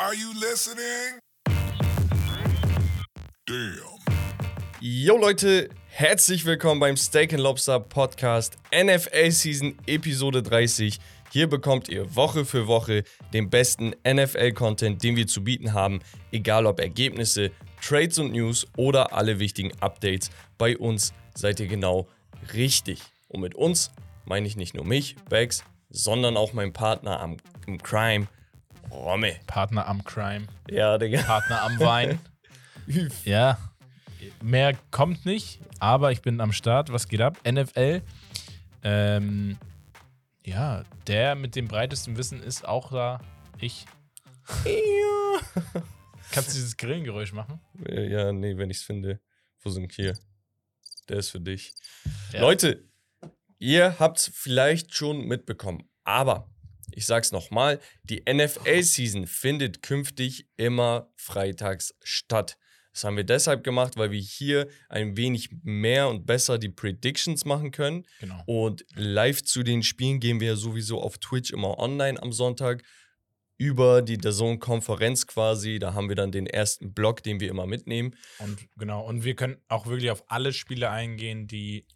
Are you listening? Damn. Yo Leute, herzlich willkommen beim Steak and Lobster Podcast NFL Season Episode 30. Hier bekommt ihr Woche für Woche den besten NFL-Content, den wir zu bieten haben, egal ob Ergebnisse, Trades und News oder alle wichtigen Updates. Bei uns seid ihr genau richtig. Und mit uns meine ich nicht nur mich, Bex, sondern auch meinen Partner am, im Crime, Romme. Partner am Crime, Ja, Digga. Partner am Wein. ja, mehr kommt nicht, aber ich bin am Start. Was geht ab? NFL. Ähm, ja, der mit dem breitesten Wissen ist auch da. Ich. Kannst du dieses Grillengeräusch machen? Ja, nee, wenn ich's finde. Wo sind hier? Der ist für dich. Ja. Leute, ihr habt's vielleicht schon mitbekommen, aber ich sag's nochmal, die NFL-Season findet künftig immer freitags statt. Das haben wir deshalb gemacht, weil wir hier ein wenig mehr und besser die Predictions machen können. Genau. Und live zu den Spielen gehen wir sowieso auf Twitch immer online am Sonntag über die DAZN-Konferenz quasi. Da haben wir dann den ersten Block, den wir immer mitnehmen. Und genau, und wir können auch wirklich auf alle Spiele eingehen, die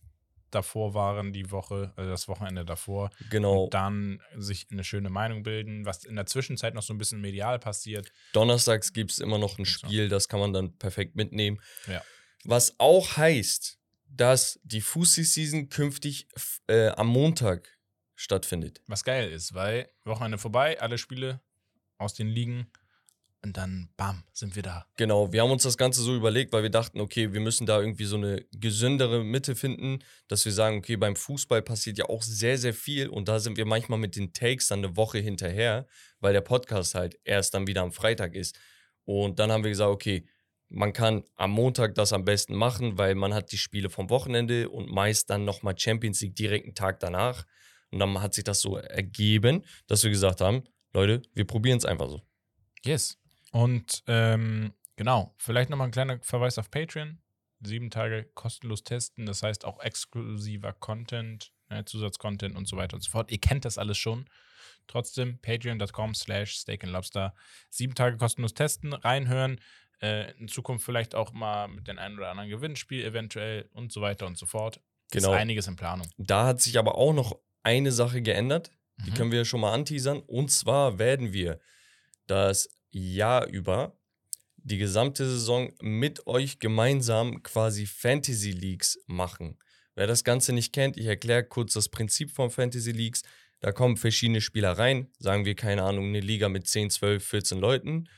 davor waren, die Woche, also das Wochenende davor. Genau. Und dann sich eine schöne Meinung bilden, was in der Zwischenzeit noch so ein bisschen medial passiert. Donnerstags gibt es immer noch ein. Spiel, das kann man dann perfekt mitnehmen. Ja. Was auch heißt, dass die Fußball-Season künftig äh, am Montag stattfindet. Was geil ist, weil Wochenende vorbei, alle Spiele aus den Ligen und dann bam, sind wir da. Genau, wir haben uns das Ganze so überlegt, weil wir dachten, okay, wir müssen da irgendwie so eine gesündere Mitte finden, dass wir sagen, okay, beim Fußball passiert ja auch sehr, sehr viel und da sind wir manchmal mit den Takes dann eine Woche hinterher, weil der Podcast halt erst dann wieder am Freitag ist. Und dann haben wir gesagt, okay, man kann am Montag das am besten machen, weil man hat die Spiele vom Wochenende und meist dann nochmal Champions League direkt einen Tag danach. Und dann hat sich das so ergeben, dass wir gesagt haben, Leute, wir probieren es einfach so. Yes. Und ähm, genau, vielleicht nochmal ein kleiner Verweis auf Patreon. Sieben Tage kostenlos testen, das heißt auch exklusiver Content, ne, Zusatzcontent und so weiter und so fort. Ihr kennt das alles schon. Trotzdem, patreon.com slash steak and lobster. Sieben Tage kostenlos testen, reinhören. Äh, in Zukunft vielleicht auch mal mit den ein oder anderen Gewinnspiel eventuell und so weiter und so fort. Genau. Ist einiges in Planung. Da hat sich aber auch noch eine Sache geändert. Die Mhm. können wir schon mal anteasern. Und zwar werden wir das Jahr über die gesamte Saison mit euch gemeinsam quasi Fantasy Leagues machen. Wer das Ganze nicht kennt, ich erkläre kurz das Prinzip von Fantasy Leagues. Da kommen verschiedene Spieler rein, sagen wir, keine Ahnung, eine Liga mit 10, 12, 14 Leuten.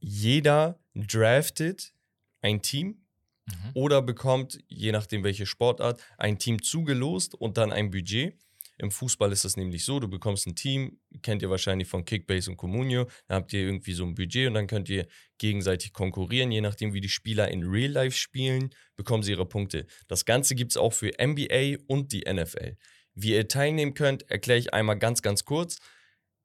Jeder draftet ein Team Mhm. oder bekommt, je nachdem welche Sportart, ein Team zugelost und dann ein Budget. Im Fußball ist das nämlich so, du bekommst ein Team, kennt ihr wahrscheinlich von Kickbase und Comunio, da habt ihr irgendwie so ein Budget und dann könnt ihr gegenseitig konkurrieren, je nachdem wie die Spieler in Real Life spielen, bekommen sie ihre Punkte. Das Ganze gibt es auch für NBA und die NFL. Wie ihr teilnehmen könnt, erkläre ich einmal ganz, ganz kurz.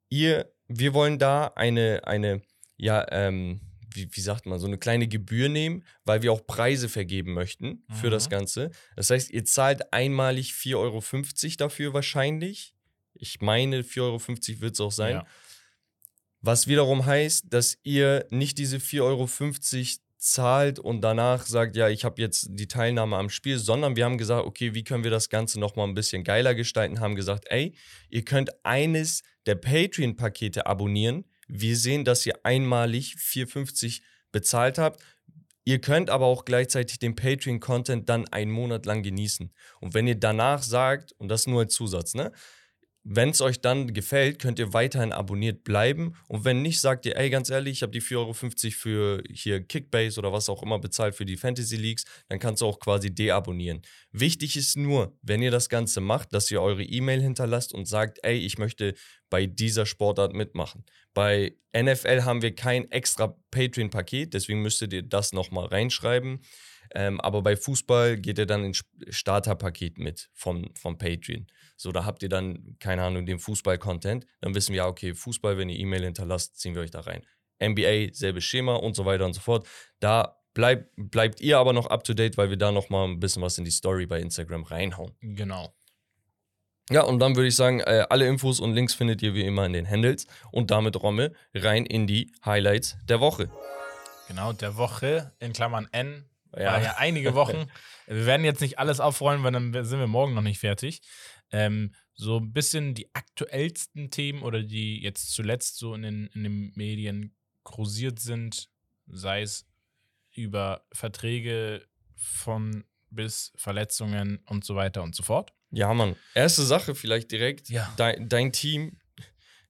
Ihr, wir wollen da eine, eine, ja, ähm, wie, wie sagt man, so eine kleine Gebühr nehmen, weil wir auch Preise vergeben möchten für das Mhm. Ganze. Das heißt, ihr zahlt einmalig 4,50 Euro dafür wahrscheinlich. Ich meine, 4,50 Euro wird es auch sein. Ja. Was wiederum heißt, dass ihr nicht diese 4,50 Euro zahlt und danach sagt, ja, ich habe jetzt die Teilnahme am Spiel, sondern wir haben gesagt, okay, wie können wir das Ganze nochmal ein bisschen geiler gestalten, haben gesagt, ey, ihr könnt eines der Patreon-Pakete abonnieren. Wir sehen, dass ihr einmalig 4,50 bezahlt habt. Ihr könnt aber auch gleichzeitig den Patreon-Content dann einen Monat lang genießen. Und wenn ihr danach sagt, und das nur als Zusatz, ne? Wenn es euch dann gefällt, könnt ihr weiterhin abonniert bleiben. Und wenn nicht, sagt ihr, ey, ganz ehrlich, ich habe die 4,50 Euro für hier Kickbase oder was auch immer bezahlt für die Fantasy Leagues, dann kannst du auch quasi deabonnieren. Wichtig ist nur, wenn ihr das Ganze macht, dass ihr eure E-Mail hinterlasst und sagt, ey, ich möchte bei dieser Sportart mitmachen. Bei NFL haben wir kein extra Patreon-Paket, deswegen müsstet ihr das nochmal reinschreiben. Ähm, aber bei Fußball geht ihr dann ins Starterpaket mit vom, vom Patreon. So, da habt ihr dann, keine Ahnung, den Fußball-Content. Dann wissen wir, ja, okay, Fußball, wenn ihr E-Mail hinterlasst, ziehen wir euch da rein. NBA, selbes Schema und so weiter und so fort. Da bleib, bleibt ihr aber noch up to date, weil wir da noch mal ein bisschen was in die Story bei Instagram reinhauen. Genau. Ja, und dann würde ich sagen, äh, alle Infos und Links findet ihr wie immer in den Handles. Und damit, Romme, rein in die Highlights der Woche. Genau, der Woche, in Klammern N, Ja. war ja einige Wochen. wir werden jetzt nicht alles aufrollen, weil dann sind wir morgen noch nicht fertig. Ähm, so ein bisschen die aktuellsten Themen oder die jetzt zuletzt so in den, in den Medien kursiert sind, sei es über Verträge von bis Verletzungen und so weiter und so fort. Ja, Mann. Erste Sache vielleicht direkt. Ja. Dein, dein Team,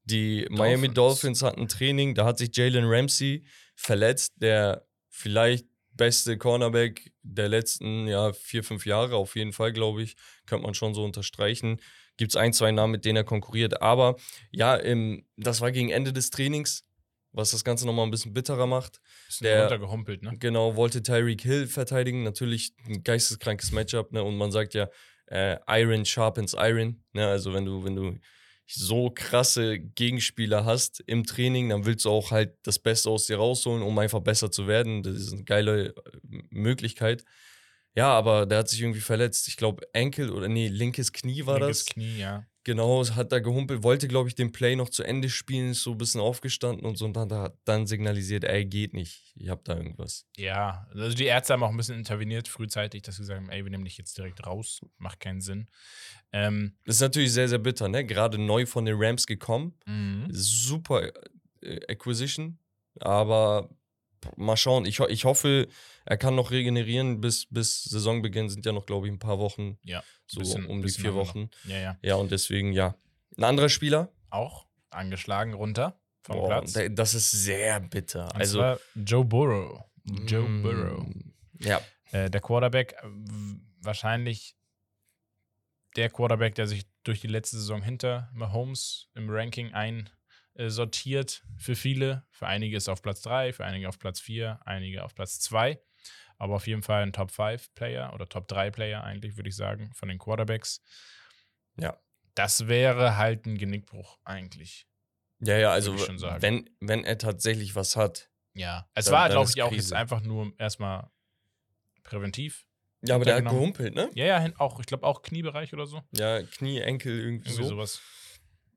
die Miami Dolphins hatten Training, da hat sich Jalen Ramsey verletzt, der vielleicht beste Cornerback der letzten ja, vier, fünf Jahre, auf jeden Fall, glaube ich, könnte man schon so unterstreichen. Gibt es ein, zwei Namen, mit denen er konkurriert. Aber ja, im, das war gegen Ende des Trainings, was das Ganze nochmal ein bisschen bitterer macht. Bisschen Der- runtergehumpelt, ne? Genau, wollte Tyreek Hill verteidigen. Natürlich ein geisteskrankes Matchup, ne? Und man sagt ja, äh, Iron sharpens Iron. Ne? Also wenn du, wenn du so krasse Gegenspieler hast im Training, dann willst du auch halt das Beste aus dir rausholen, um einfach besser zu werden. Das ist eine geile äh, Möglichkeit. Ja, aber der hat sich irgendwie verletzt. Ich glaube, Enkel oder nee, linkes Knie war Linkes das. Knie, ja. Genau, es hat da gehumpelt, wollte, glaube ich, den Play noch zu Ende spielen, ist so ein bisschen aufgestanden und so und dann hat dann signalisiert, ey, geht nicht. Ich hab da irgendwas. Ja, also die Ärzte haben auch ein bisschen interveniert frühzeitig, dass sie gesagt haben, ey, wir nehmen dich jetzt direkt raus, macht keinen Sinn. Ähm, Das ist natürlich sehr, sehr bitter, ne? Gerade neu von den Rams gekommen. mhm. Super äh, Acquisition. Aber mal schauen. Ich, ich hoffe, er kann noch regenerieren. Bis, bis Saisonbeginn sind ja noch, glaube ich, ein paar Wochen. Ja, So bisschen- um die vier. Wochen. Ja, ja. Ja, und deswegen, ja. Ein anderer Spieler. Auch angeschlagen runter vom Boah, Platz. da- das ist sehr bitter. Und also. zwar Joe Burrow. Joe mm, Burrow. Ja, Äh, der Quarterback, äh, wahrscheinlich der Quarterback, der sich durch die letzte Saison hinter Mahomes im Ranking einsortiert. Für viele. Für einige ist er auf Platz 3, für einige auf Platz 4, einige auf Platz 2. Aber auf jeden Fall ein Top 5 Player oder Top 3 Player eigentlich, würde ich sagen, von den Quarterbacks. Ja. Das wäre halt ein Genickbruch eigentlich. ja, ja, also wenn, wenn er tatsächlich was hat. Ja. Es Dann- war, glaube ich, auch jetzt einfach nur erstmal präventiv. Ja, aber der hat gehumpelt, ne? Ja, ja, auch, ich glaube auch Kniebereich oder so. Ja, Knie, Enkel, irgendwie, Irgendwie so. sowas.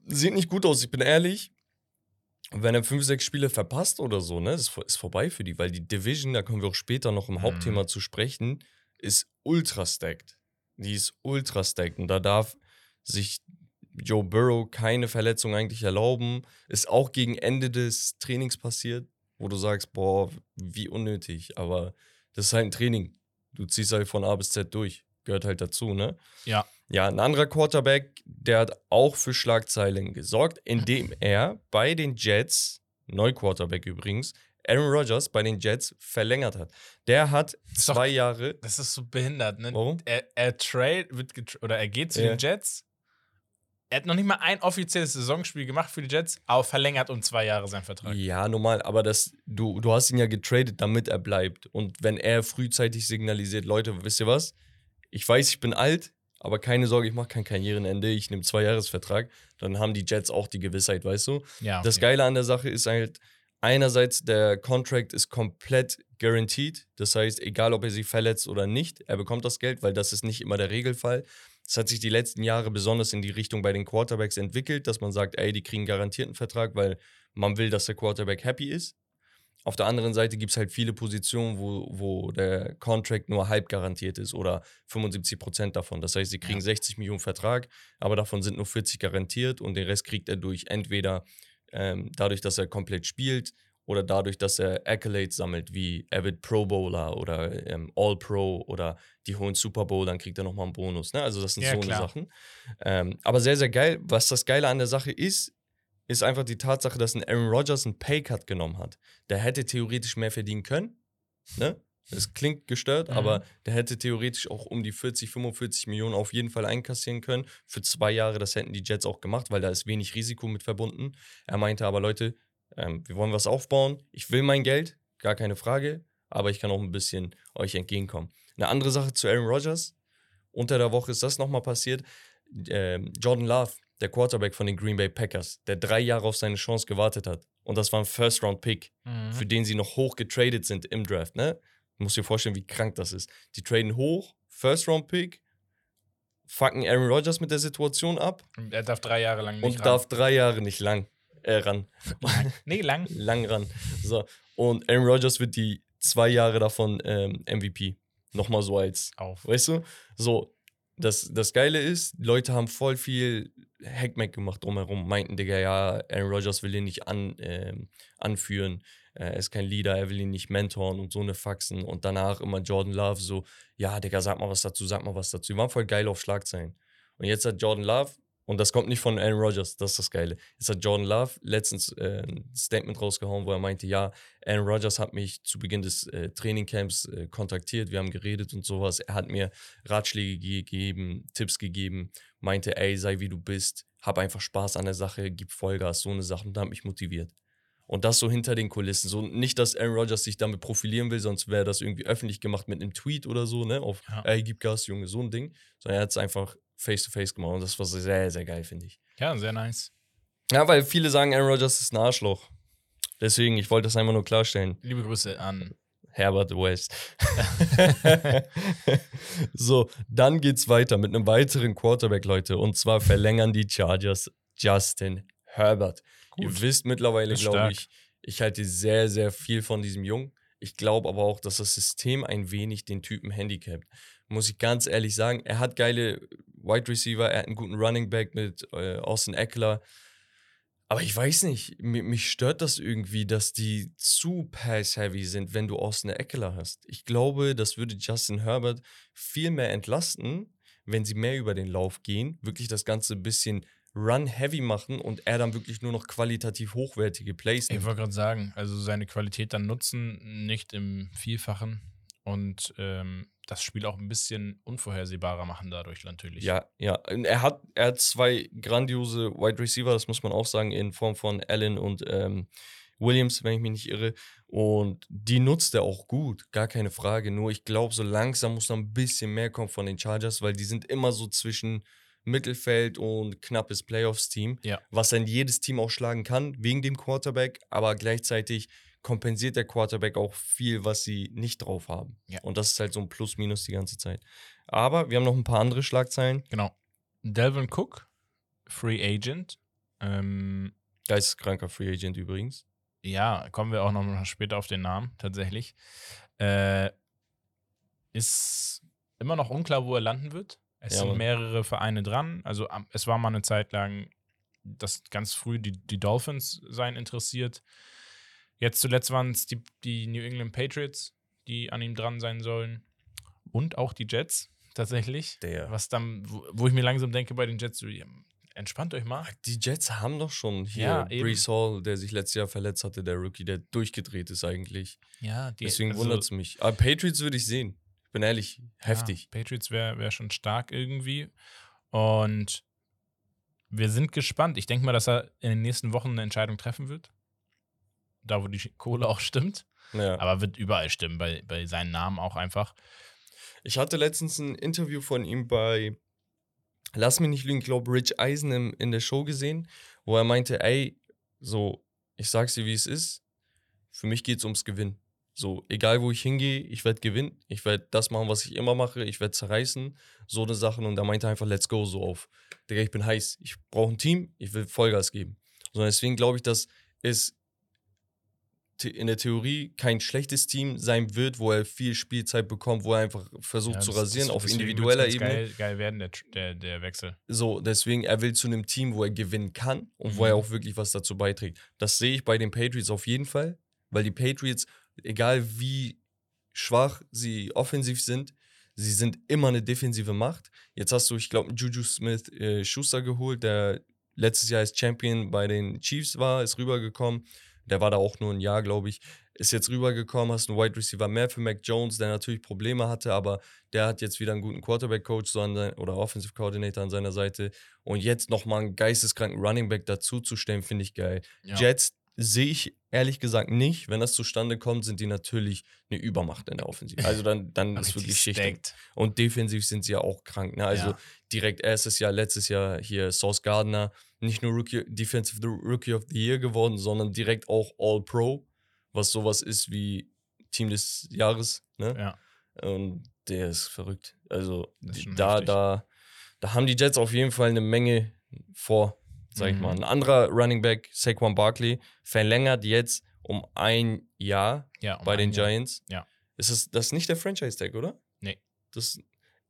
Sieht nicht gut aus, ich bin ehrlich. Wenn er fünf, sechs Spiele verpasst oder so, ne, ist, ist vorbei für die, weil die Division, da kommen wir auch später noch im Mhm. Hauptthema zu sprechen, ist ultra stacked. Die ist ultra stacked und da darf sich Joe Burrow keine Verletzung eigentlich erlauben. Ist auch gegen Ende des Trainings passiert, wo du sagst, boah, wie unnötig, aber das ist halt ein Training. Du ziehst halt von A bis Z durch. Gehört halt dazu, ne? Ja. Ja, ein anderer Quarterback, der hat auch für Schlagzeilen gesorgt, indem er bei den Jets, Neu-Quarterback übrigens, Aaron Rodgers bei den Jets verlängert hat. Der hat ist doch- zwei Jahre. Das ist so behindert, ne? Warum? Er, er trade, wird oder er geht zu Ja. den Jets. Er hat noch nicht mal ein offizielles Saisonspiel gemacht für die Jets, aber verlängert um zwei Jahre seinen Vertrag. Ja, normal, aber das, du, du hast ihn ja getradet, damit er bleibt. Und wenn er frühzeitig signalisiert, Leute, wisst ihr was? Ich weiß, ich bin alt, aber keine Sorge, ich mache kein Karrierenende, ich nehme zwei Jahresvertrag, dann haben die Jets auch die Gewissheit, weißt du? Ja, Das okay. Geile an der Sache ist halt, einerseits der Contract ist komplett guaranteed. Das heißt, egal ob er sich verletzt oder nicht, er bekommt das Geld, weil das ist nicht immer der Regelfall. Das hat sich die letzten Jahre besonders in die Richtung bei den Quarterbacks entwickelt, dass man sagt, ey, die kriegen garantierten Vertrag, weil man will, dass der Quarterback happy ist. Auf der anderen Seite gibt es halt viele Positionen, wo, wo der Contract nur halb garantiert ist oder 75 Prozent davon. Das heißt, sie kriegen Ja. 60 Millionen Vertrag, aber davon sind nur 40 garantiert und den Rest kriegt er durch entweder ähm, dadurch, dass er komplett spielt oder dadurch, dass er Accolades sammelt, wie er wird Pro Bowler oder ähm, All Pro oder die holen Super Bowl, dann kriegt er nochmal einen Bonus. Ne? Also das sind Ja, so eine. Sachen. Ähm, aber sehr, sehr geil. Was das Geile an der Sache ist, ist einfach die Tatsache, dass ein Aaron Rodgers einen Paycut genommen hat. Der hätte theoretisch mehr verdienen können. Ne? Das klingt gestört, Mhm. aber der hätte theoretisch auch um die 40, 45 Millionen auf jeden Fall einkassieren können. Für zwei Jahre, das hätten die Jets auch gemacht, weil da ist wenig Risiko mit verbunden. Er meinte aber, Leute, ähm, wir wollen was aufbauen. Ich will mein Geld, gar keine Frage, aber ich kann auch ein bisschen euch entgegenkommen. Eine andere Sache zu Aaron Rodgers. Unter der Woche ist das nochmal passiert. Ähm, Jordan Love, der Quarterback von den Green Bay Packers, der drei Jahre auf seine Chance gewartet hat. Und das war ein First-Round-Pick Mhm. für den sie noch hoch getradet sind im Draft, ne? Du musst dir vorstellen, wie krank das ist. Die traden hoch, First Round Pick fucken Aaron Rodgers mit der Situation ab Er darf drei Jahre lang nicht und ran. darf drei Jahre nicht lang äh, ran. Nee, lang. lang ran. So. Und Aaron Rodgers wird die zwei Jahre davon ähm, MVP. Nochmal so als, Auf. weißt du? So, das, das Geile ist, Leute haben voll viel Hackmack gemacht drumherum, meinten, Digga, ja, Aaron Rodgers will ihn nicht an, ähm, anführen, äh, er ist kein Leader, er will ihn nicht mentoren und so eine Faxen. Und danach immer Jordan Love so, ja, Digga, sag mal was dazu, sag mal was dazu. Die waren voll geil auf Schlagzeilen. Und jetzt hat Jordan Love, und das kommt nicht von Aaron Rodgers, das ist das Geile. Jetzt hat Jordan Love letztens äh, ein Statement rausgehauen, wo er meinte, ja, Aaron Rodgers hat mich zu Beginn des äh, Trainingcamps äh, kontaktiert, wir haben geredet und sowas. Er hat mir Ratschläge gegeben, Tipps gegeben, meinte, ey, sei wie du bist, hab einfach Spaß an der Sache, gib Vollgas, so eine Sache und hat mich motiviert. Und das so hinter den Kulissen. So nicht, dass Aaron Rodgers sich damit profilieren will, sonst wäre das irgendwie öffentlich gemacht mit einem Tweet oder so, ne? Auf, Ja. ey, gib Gas, Junge, so ein Ding. Sondern er hat es einfach face to face gemacht und das war sehr, sehr geil, finde ich. Ja, sehr nice. Ja, weil viele sagen, Aaron Rodgers ist ein Arschloch. Deswegen, ich wollte das einfach nur klarstellen. Liebe Grüße an. Herbert West. so, dann geht's weiter mit einem weiteren Quarterback, Leute. Und zwar verlängern die Chargers Justin Herbert. Ihr wisst mittlerweile, glaube ich, ich halte sehr, sehr viel von diesem Jungen. Ich glaube aber auch, dass das System ein wenig den Typen handicapt. Muss ich ganz ehrlich sagen, er hat geile Wide Receiver, er hat einen guten Running Back mit äh, Austin Eckler. Aber ich weiß nicht, mi- mich stört das irgendwie, dass die zu pass-heavy sind, wenn du Austin Eckler hast. Ich glaube, das würde Justin Herbert viel mehr entlasten, wenn sie mehr über den Lauf gehen, wirklich das Ganze ein bisschen run-heavy machen und er dann wirklich nur noch qualitativ hochwertige Plays Ich wollte gerade sagen, also seine Qualität dann nutzen, nicht im Vielfachen und ähm, das Spiel auch ein bisschen unvorhersehbarer machen dadurch natürlich. Ja, ja. Er hat, er hat zwei grandiose Wide Receiver, das muss man auch sagen, in Form von Allen und ähm, Williams, wenn ich mich nicht irre. Und die nutzt er auch gut, gar keine Frage. Nur ich glaube, so langsam muss noch ein bisschen mehr kommen von den Chargers, weil die sind immer so zwischen Mittelfeld und knappes Playoffs-Team, Ja. was dann jedes Team auch schlagen kann, wegen dem Quarterback, aber gleichzeitig kompensiert der Quarterback auch viel, was sie nicht drauf haben. Ja. Und das ist halt so ein Plus-Minus die ganze Zeit. Aber wir haben noch ein paar andere Schlagzeilen. Genau. Delvin Cook, Free Agent. Ähm, Geisteskranker Free Agent übrigens. ja, kommen wir auch noch später auf den Namen, tatsächlich. Äh, ist immer noch unklar, wo er landen wird. Es Ja, sind mehrere Vereine dran. Also es war mal eine Zeit lang, dass ganz früh die, die Dolphins seien interessiert. Jetzt zuletzt waren es die, die New England Patriots, die an ihm dran sein sollen. Und auch die Jets, tatsächlich. Der. Was dann, wo, wo ich mir langsam denke bei den Jets, so, entspannt euch mal. Die Jets haben doch schon hier Ja. Brees Hall, der sich letztes Jahr verletzt hatte, der Rookie, der durchgedreht ist eigentlich. Ja, die, Deswegen also- wundert es mich. Aber Patriots würde ich sehen. Ich bin ehrlich, heftig. Ja, Patriots wäre wär schon stark irgendwie. Und wir sind gespannt. Ich denke mal, dass er in den nächsten Wochen eine Entscheidung treffen wird. Da, wo die Kohle auch stimmt. Ja. Aber wird überall stimmen, bei, bei seinen Namen auch einfach. Ich hatte letztens ein Interview von ihm bei, lass mich nicht lügen, ich glaube Rich Eisen im, in der Show gesehen, wo er meinte, ey, so, ich sag's dir, wie es ist, für mich geht's ums Gewinnen. So, egal wo ich hingehe, ich werde gewinnen, ich werde das machen, was ich immer mache, ich werde zerreißen, so eine Sachen. Und er meinte einfach, let's go, so auf. Digga, ich bin heiß, ich brauche ein Team, ich will Vollgas geben. So, deswegen glaube ich, dass es in der Theorie kein schlechtes Team sein wird, wo er viel Spielzeit bekommt, wo er einfach versucht Ja, zu rasieren das- auf individueller Ebene. Geil, geil werden, der, der, der Wechsel. So, deswegen, er will zu einem Team, wo er gewinnen kann und wo er Mhm. auch wirklich was dazu beiträgt. Das sehe ich bei den Patriots auf jeden Fall, weil die Patriots, egal wie schwach sie offensiv sind, sie sind immer eine defensive Macht. Jetzt hast du, ich glaube, Juju Smith äh, Schuster geholt, der letztes Jahr als Champion bei den Chiefs war, ist rübergekommen. Der war da auch nur ein Jahr, glaube ich. Ist jetzt rübergekommen, hast einen Wide Receiver mehr für Mac Jones, der natürlich Probleme hatte, aber der hat jetzt wieder einen guten Quarterback-Coach oder Offensive Coordinator an seiner Seite. Und jetzt nochmal einen geisteskranken Running Back dazu zu stellen, finde ich geil. Ja. Jets sehe ich ehrlich gesagt nicht. Wenn das zustande kommt, sind die natürlich eine Übermacht in der Offensive. Also dann, dann ist wirklich Schicht. stacked. Und defensiv sind sie ja auch krank. Ne? Also Ja. direkt erstes Jahr, letztes Jahr hier Sauce Gardner, nicht nur Rookie, Defensive Rookie of the Year geworden, sondern direkt auch All-Pro, was sowas ist wie Team des Jahres. Ne? Ja. Und der ist verrückt. Also ist da, heftig. da, da haben die Jets auf jeden Fall eine Menge vor, sag ich Mhm. mal. Ein anderer Running Back, Saquon Barkley, verlängert jetzt um ein Jahr Ja, um bei den Jahr. Giants. Ja. Ist das, das ist nicht der Franchise-Tag, oder? Nee. Das ist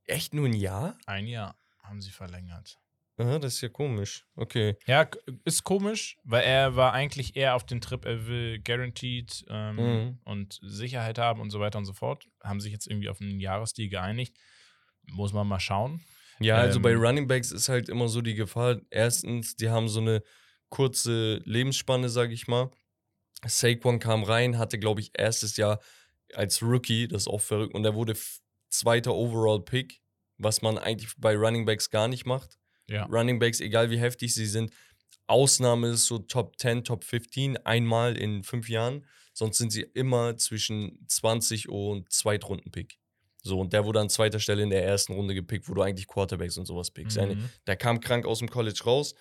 echt nur ein Jahr? Ein Jahr haben sie verlängert. Aha, das ist ja komisch. Okay. Ja, ist komisch, weil er war eigentlich eher auf den Trip, er will guaranteed ähm, Mhm. und Sicherheit haben und so weiter und so fort. Haben sich jetzt irgendwie auf einen Jahresdeal geeinigt. Muss man mal schauen. Ja, also Ähm, bei Running Backs ist halt immer so die Gefahr. Erstens, die haben so eine kurze Lebensspanne, sag ich mal. Saquon kam rein, hatte, glaube ich, erstes Jahr als Rookie, das ist auch verrückt, und er wurde zweiter Overall-Pick, was man eigentlich bei Running Backs gar nicht macht. Ja. Running Backs, egal wie heftig sie sind, Ausnahme ist so Top 10, Top 15, einmal in fünf Jahren. Sonst sind sie immer zwischen 20 und Zweitrunden-Pick. So, und der wurde an zweiter Stelle in der ersten Runde gepickt, wo du eigentlich Quarterbacks und sowas pickst. Mhm. Der kam krank aus dem College raus.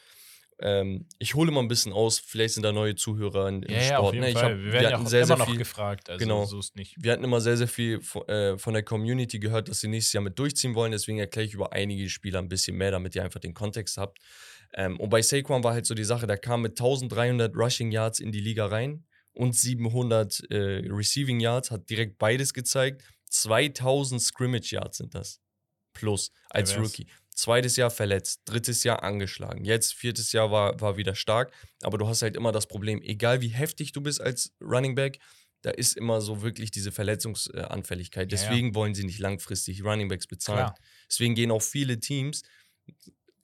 Ähm, ich hole mal ein bisschen aus, vielleicht sind da neue Zuhörer in, im Ja, ja, Sport. auf jeden ne? ich Fall. hab- wir werden ja hatten auch sehr, immer sehr noch viel, gefragt. Also Genau. so ist nicht. wir hatten immer sehr, sehr viel von, äh, von der Community gehört, dass sie nächstes Jahr mit durchziehen wollen. Deswegen erkläre ich über einige Spieler ein bisschen mehr, damit ihr einfach den Kontext habt. Ähm, und bei Saquon war halt so die Sache, der kam mit 1300 Rushing Yards in die Liga rein und 700 äh, Receiving Yards, hat direkt beides gezeigt. 2000 Scrimmage Yards sind das. Plus als. Rookie. Zweites Jahr verletzt, drittes Jahr angeschlagen. Jetzt viertes Jahr war, war wieder stark, aber du hast halt immer das Problem, egal wie heftig du bist als Running Back, da ist immer so wirklich diese Verletzungsanfälligkeit. Ja, ja. Deswegen wollen sie nicht langfristig Running Backs bezahlen. Klar. Deswegen gehen auch viele Teams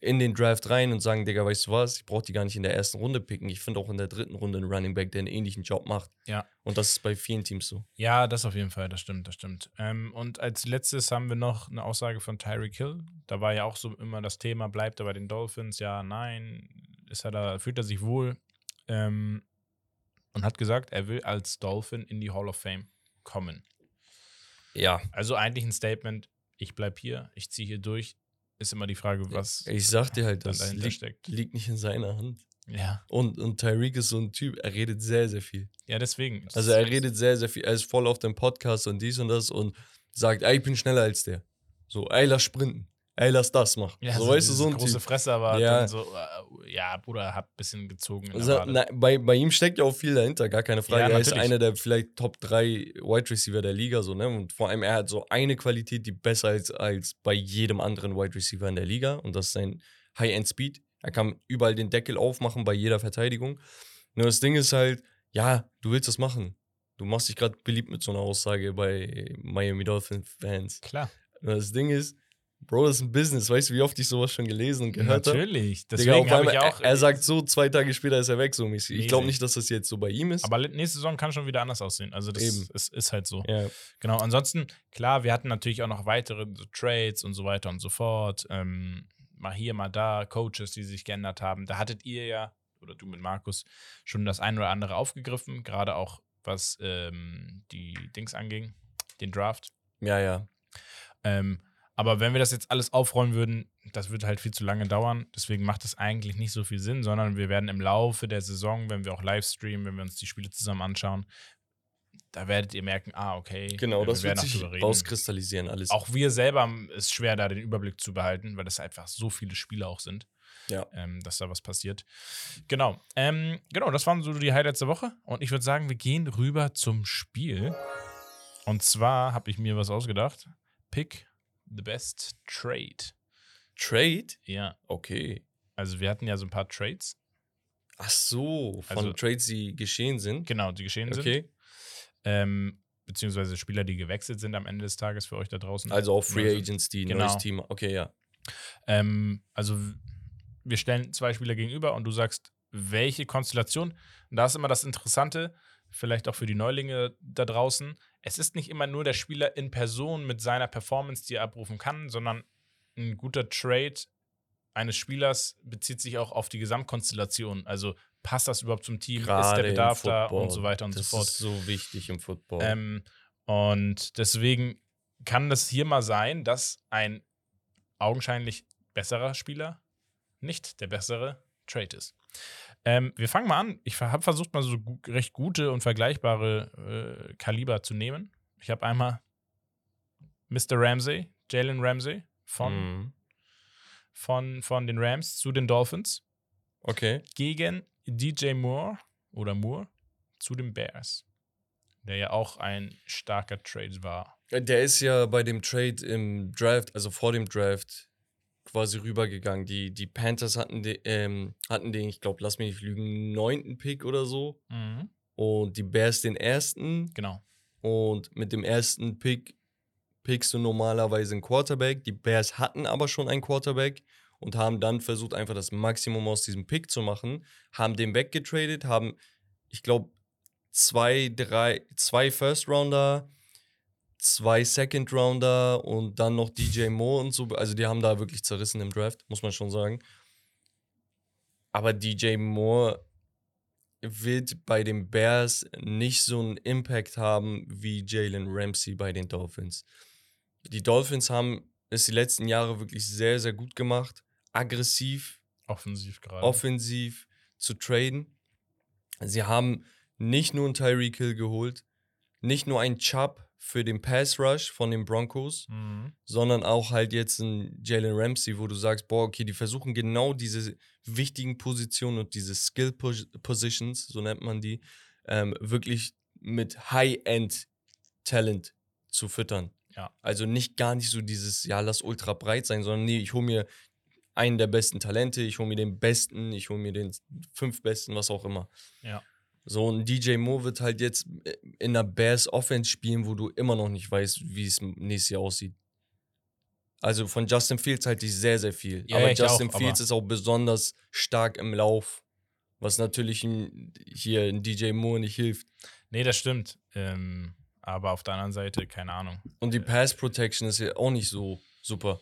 in den Draft rein und sagen, Digga, weißt du was, ich brauche die gar nicht in der ersten Runde picken. Ich finde auch in der dritten Runde einen Running Back, der einen ähnlichen Job macht. Ja. Und das ist bei vielen Teams so. Ja, das auf jeden Fall, das stimmt, das stimmt. Ähm, und als letztes haben wir noch eine Aussage von Tyreek Hill. Da war ja auch so immer das Thema, bleibt er bei den Dolphins? Ja, nein. Ist er da, fühlt er sich wohl? Ähm, und hat gesagt, er will als Dolphin in die Hall of Fame kommen. Ja. Also eigentlich ein Statement, ich bleib hier, ich ziehe hier durch. Ist immer die Frage, was Ich sag dir halt, das liegt, steckt. liegt nicht in seiner Hand. Ja, Und, und Tyreek ist so ein Typ, er redet sehr, sehr viel. ja, deswegen. Also er redet sehr, sehr viel. Er ist voll auf dem Podcast und dies und das und sagt, ey, ich bin schneller als der. So, ey, lass sprinten. Ey, lass das machen. Ja, so, weißt du, so ein große Typ. Fresse, aber Ja. dann so, äh, ja, Bruder, hab ein bisschen gezogen. Also, na, bei, bei ihm steckt ja auch viel dahinter, gar keine Frage. Ja, er ist einer der vielleicht Top 3 Wide Receiver der Liga, so, ne? Und vor allem, er hat so eine Qualität, die besser ist als bei jedem anderen Wide Receiver in der Liga. Und das ist sein High-End-Speed. Er kann überall den Deckel aufmachen bei jeder Verteidigung. Nur das Ding ist halt, ja, du willst das machen. Du machst dich gerade beliebt mit so einer Aussage bei Miami Dolphins-Fans. Klar. Nur das Ding ist, Bro, das ist ein Business. Weißt du, wie oft ich sowas schon gelesen und gehört habe? Natürlich. Deswegen auf habe einmal, ich auch. er, sagt so, zwei Tage später ist er weg, so mäßig. Ich glaube nicht, dass das jetzt so bei ihm ist. aber nächste Saison kann schon wieder anders aussehen. Also das Eben. ist, ist halt so. ja. Genau. Ansonsten, klar, wir hatten natürlich auch noch weitere so Trades und so weiter und so fort. Ähm, mal hier, mal da, Coaches, die sich geändert haben. Da hattet ihr ja, oder du mit Markus, schon das ein oder andere aufgegriffen, gerade auch was ähm, die Dings anging, den Draft. ja, ja. Ähm, aber wenn wir das jetzt alles aufrollen würden, das würde halt viel zu lange dauern. Deswegen macht es eigentlich nicht so viel Sinn, sondern wir werden im Laufe der Saison, wenn wir auch live streamen, wenn wir uns die Spiele zusammen anschauen, da werdet ihr merken, ah, okay. Genau, das wir wird sich rauskristallisieren, alles. Auch wir selber haben- ist schwer, da den Überblick zu behalten, weil das einfach so viele Spiele auch sind, Ja. ähm, dass da was passiert. Genau. Ähm, genau, das waren so die Highlights der Woche. Und ich würde sagen, wir gehen rüber zum Spiel. Und zwar habe ich mir was ausgedacht. Pick the best trade. Trade? Ja. Okay. Also wir hatten ja so ein paar Trades. Ach so, von Also- Trades, die geschehen sind. Genau, die geschehen sind. Okay. Ähm, beziehungsweise Spieler, die gewechselt sind am Ende des Tages für euch da draußen. Also auch Free Also, Agents, die genau. neues Team. Okay, ja. Ähm, also wir stellen zwei Spieler gegenüber und du sagst, welche Konstellation. Und da ist immer das Interessante, vielleicht auch für die Neulinge da draußen. Es ist nicht immer nur der Spieler in Person mit seiner Performance, die er abrufen kann, sondern ein guter Trade eines Spielers bezieht sich auch auf die Gesamtkonstellation. Also passt das überhaupt zum Team? ist Gerade der im Bedarf da und so weiter und das so fort. ist so wichtig im Football. Ähm, und deswegen kann das hier mal sein, dass ein augenscheinlich besserer Spieler nicht der bessere Trade ist. Ähm, wir fangen mal an. Ich habe versucht, mal so recht gute und vergleichbare äh, Kaliber zu nehmen. Ich habe einmal Mr. Ramsey, Jalen Ramsey von Mhm. von, von den Rams zu den Dolphins Okay. gegen DJ Moore oder Moore zu den Bears. Der ja auch ein starker Trade war. Der ist ja bei dem Trade im Draft, also vor dem Draft, quasi rübergegangen. Die, die Panthers hatten, de, ähm, hatten den, ich glaube, lass mich nicht lügen, neunten Pick oder so. Und die Bears den ersten. Genau. Und mit dem ersten Pick pickst du normalerweise einen Quarterback. Die Bears hatten aber schon einen Quarterback und haben dann versucht, einfach das Maximum aus diesem Pick zu machen. Haben den weggetradet, haben, ich glaube, zwei, drei, zwei First Rounder, zwei Second Rounder und dann noch DJ Moore und so. Also die haben da wirklich zerrissen im Draft, muss man schon sagen. Aber DJ Moore wird bei den Bears nicht so einen Impact haben wie Jalen Ramsey bei den Dolphins. Die Dolphins haben es die letzten Jahre wirklich sehr, sehr gut gemacht, aggressiv, Offensiv gerade. offensiv zu traden. Sie haben nicht nur einen Tyreek Hill geholt, nicht nur einen Chubb für den Pass Rush von den Broncos, Mhm. sondern auch halt jetzt ein Jalen Ramsey, wo du sagst, boah, okay, die versuchen genau diese wichtigen Positionen und diese Skill Pos- Positions, so nennt man die, ähm, wirklich mit High-End-Talent zu füttern. Ja. Also nicht gar nicht so dieses, ja, lass ultra breit sein, sondern nee, ich hole mir einen der besten Talente, ich hole mir den besten, ich hole mir den fünf besten, was auch immer. Ja. So ein DJ Moore wird halt jetzt äh, in der Bears Offense spielen, wo du immer noch nicht weißt, wie es nächstes Jahr aussieht. Also von Justin Fields halte ich sehr, sehr viel. Ja, aber Justin auch, Fields aber- ist auch besonders stark im Lauf, was natürlich hier ein DJ Moore nicht hilft. Nee, das stimmt. Ähm, aber auf der anderen Seite, keine Ahnung. Und die Pass Protection ist ja auch nicht so super.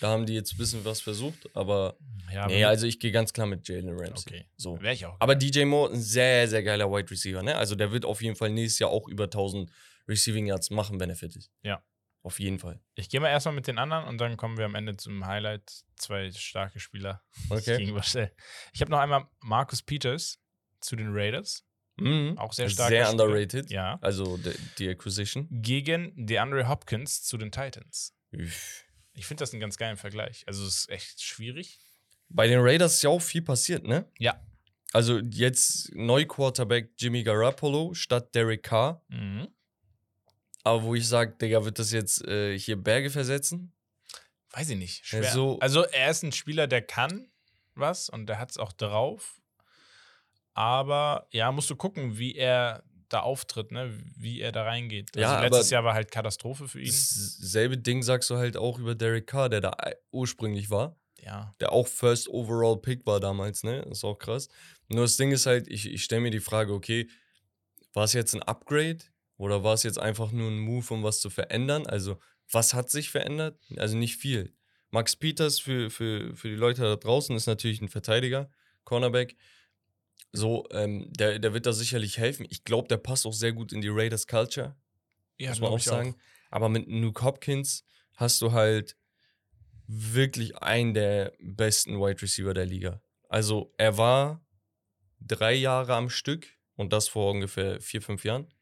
Da haben die jetzt ein bisschen was versucht, aber Ja, nee, also ich gehe ganz klar mit Jalen Ramsey. okay. So. Wäre ich auch. Aber DJ Moore, ein sehr, sehr geiler Wide Receiver, ne? Also der wird auf jeden Fall nächstes Jahr auch über 1000 Receiving Yards machen, wenn er fit ist. Ja. Auf jeden Fall. Ich gehe mal erstmal mit den anderen und dann kommen wir am Ende zum Highlight. Zwei starke Spieler. Okay. Ich habe noch einmal Marcus Peters zu den Raiders. Mhm. Auch sehr stark. Sehr underrated. Ja. Also die, die Acquisition. Gegen DeAndre Hopkins zu den Titans. Üff. Ich finde das einen ganz geilen Vergleich. Also es ist echt schwierig. Bei den Raiders ist ja auch viel passiert, ne? Ja. Also jetzt Neu-Quarterback Jimmy Garoppolo statt Derek Carr. Mhm. Aber wo ich sage, Digga, wird das jetzt äh, hier Berge versetzen? Weiß ich nicht. Schwer. so- also er ist ein Spieler, der kann was und der hat es auch drauf. Aber ja, musst du gucken, wie er da auftritt, ne? wie er da reingeht. Also Ja, letztes Jahr war halt Katastrophe für ihn. Selbe Ding sagst du halt auch über Derek Carr, der da äh, ursprünglich war. Ja. der auch First Overall Pick war damals, ne? ist auch krass. Nur das Ding ist halt, ich, ich stelle mir die Frage, okay, war es jetzt ein Upgrade oder war es jetzt einfach nur ein Move, um was zu verändern? Also, was hat sich verändert? Also nicht viel. Max Peters für, für, für die Leute da draußen ist natürlich ein Verteidiger, Cornerback. So, ähm, der, der wird da sicherlich helfen. Ich glaube, der passt auch sehr gut in die Raiders Culture Ja, muss man auch sagen. Aber mit Nuke Hopkins hast du halt wirklich einen der besten Wide Receiver der Liga. Also er war drei Jahre am Stück und das vor ungefähr vier, fünf Jahren.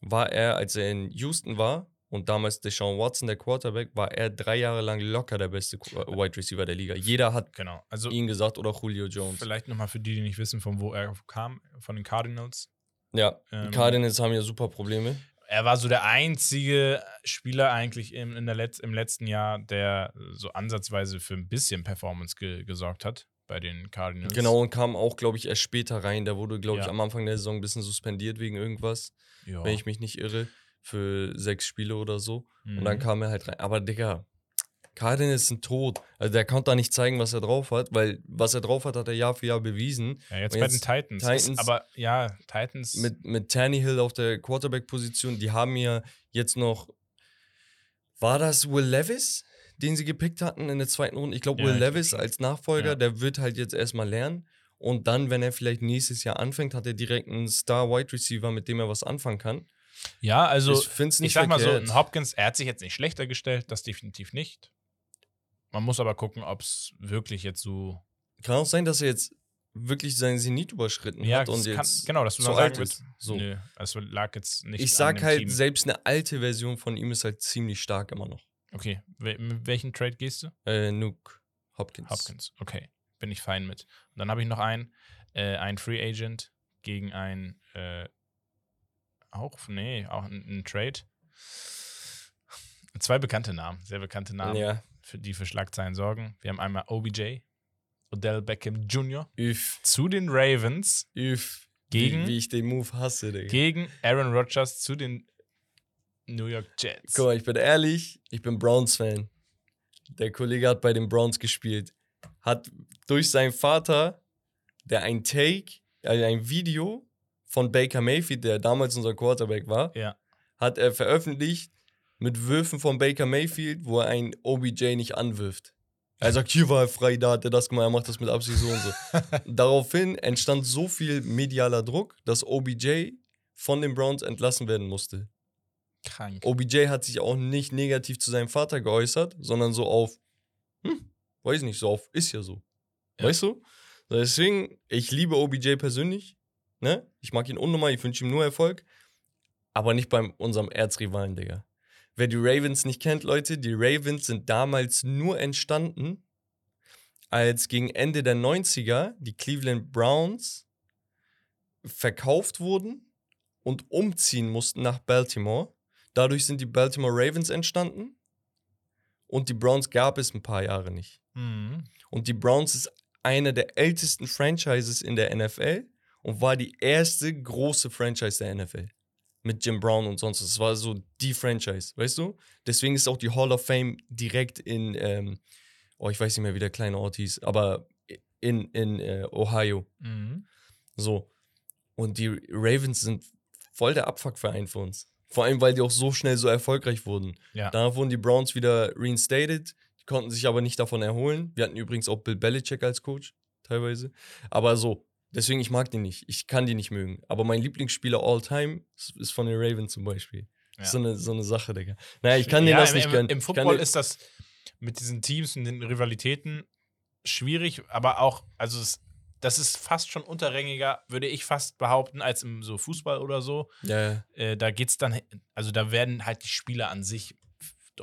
War er, als er in Houston war und damals Deshaun Watson, der Quarterback, war er drei Jahre lang locker der beste äh, Wide Receiver der Liga. Jeder hat Genau. Also ihn gesagt oder Julio Jones. vielleicht nochmal für die, die nicht wissen, von wo er kam, von den Cardinals. Ja, Ähm, die Cardinals haben ja super Probleme. Er war so der einzige Spieler eigentlich im, in der Letz-, im letzten Jahr, der so ansatzweise für ein bisschen Performance ge gesorgt hat bei den Cardinals. Genau, und kam auch, glaube ich, erst später rein. Der wurde, glaube ich, Ja. am Anfang der Saison ein bisschen suspendiert wegen irgendwas. Ja. wenn ich mich nicht irre, für sechs Spiele oder so. Und Mhm. dann kam er halt rein. Aber Digga, Cardinals sind tot. Also der konnte da nicht zeigen, was er drauf hat, weil was er drauf hat, hat er Jahr für Jahr bewiesen. Ja, jetzt Und bei jetzt den Titans. Titans- Ist, aber ja, Titans. Mit, mit Tannehill auf der Quarterback-Position, die haben ja jetzt noch. War das Will Levis, den sie gepickt hatten in der zweiten Runde? Ich glaube, Ja, Will glaub Levis schon. als Nachfolger, Ja. der wird halt jetzt erstmal lernen. Und dann, wenn er vielleicht nächstes Jahr anfängt, hat er direkt einen Star-Wide Receiver, mit dem er was anfangen kann. Ja, also ich finde es nicht ich sag mal so, verkehrt. ein Hopkins, er hat sich jetzt nicht schlechter gestellt, das definitiv nicht. Man muss aber gucken, ob es wirklich jetzt so. Kann auch sein, dass er jetzt wirklich seinen Zenit überschritten Ja, hat und kann, jetzt genau, dass du so alt ist. So. nö, es lag jetzt nicht. ich sag halt, Team. selbst eine alte Version von ihm ist halt ziemlich stark immer noch. Okay, wel- mit welchen Trade gehst du? Äh, Nuke Hopkins. Hopkins. Okay, bin ich fein mit. Und dann habe ich noch einen, äh, einen Free Agent gegen ein, äh, auch, nee, auch ein, ein Trade. Zwei bekannte Namen, sehr bekannte Namen, Ja, für die für Schlagzeilen sorgen. Wir haben einmal OBJ, Odell Beckham Jr. üff, zu den Ravens üff. Gegen? Wie, wie ich den Move hasse, Digga. gegen Aaron Rodgers zu den New York Jets. Guck mal, ich bin ehrlich, ich bin Browns-Fan. Der Kollege hat bei den Browns gespielt. Hat durch seinen Vater, der ein Take, also ein Video von Baker Mayfield, der damals unser Quarterback war, Ja. hat er veröffentlicht mit Würfen von Baker Mayfield, wo er einen OBJ nicht anwirft. Er sagt, hier war er frei, da hat er das gemacht, er macht das mit Absicht so und so. Daraufhin entstand so viel medialer Druck, dass OBJ von den Browns entlassen werden musste. Krank. OBJ hat sich auch nicht negativ zu seinem Vater geäußert, sondern so auf, hm, weiß nicht, so auf, ist ja so. Ja. Weißt du? Deswegen, ich liebe OBJ persönlich, ne? Ich mag ihn unnormal, ich wünsche ihm nur Erfolg, aber nicht bei unserem Erzrivalen, Digga. Wer die Ravens nicht kennt, Leute, die Ravens sind damals nur entstanden, als gegen Ende der 90er die Cleveland Browns verkauft wurden und umziehen mussten nach Baltimore. Dadurch sind die Baltimore Ravens entstanden und die Browns gab es ein paar Jahre nicht. Mhm. Und die Browns ist eine der ältesten Franchises in der NFL und war die erste große Franchise der NFL. Mit Jim Brown und sonst. was. Es war so die Franchise, weißt du? Deswegen ist auch die Hall of Fame direkt in, ähm, oh, ich weiß nicht mehr, wie der kleine Ort hieß, aber in, in äh, Ohio. Mhm. So. Und die Ravens sind voll der Abfuckverein für uns. Vor allem, weil die auch so schnell so erfolgreich wurden. Ja. Danach wurden die Browns wieder reinstated, die konnten sich aber nicht davon erholen. Wir hatten übrigens auch Bill Belichick als Coach, teilweise. Aber so, deswegen, ich mag den nicht. Ich kann die nicht mögen. Aber mein Lieblingsspieler all time ist- von den Ravens zum Beispiel. Ja. So, eine, so eine Sache, Digga. Naja, ich kann ja, das im, nicht gönnen. Im Football den- ist das mit diesen Teams und den Rivalitäten schwierig, aber auch, also es, das ist fast schon unterrängiger, würde ich fast behaupten, als im so Fußball oder so. Ja, ja. Äh, da geht's dann, also da werden halt die Spieler an sich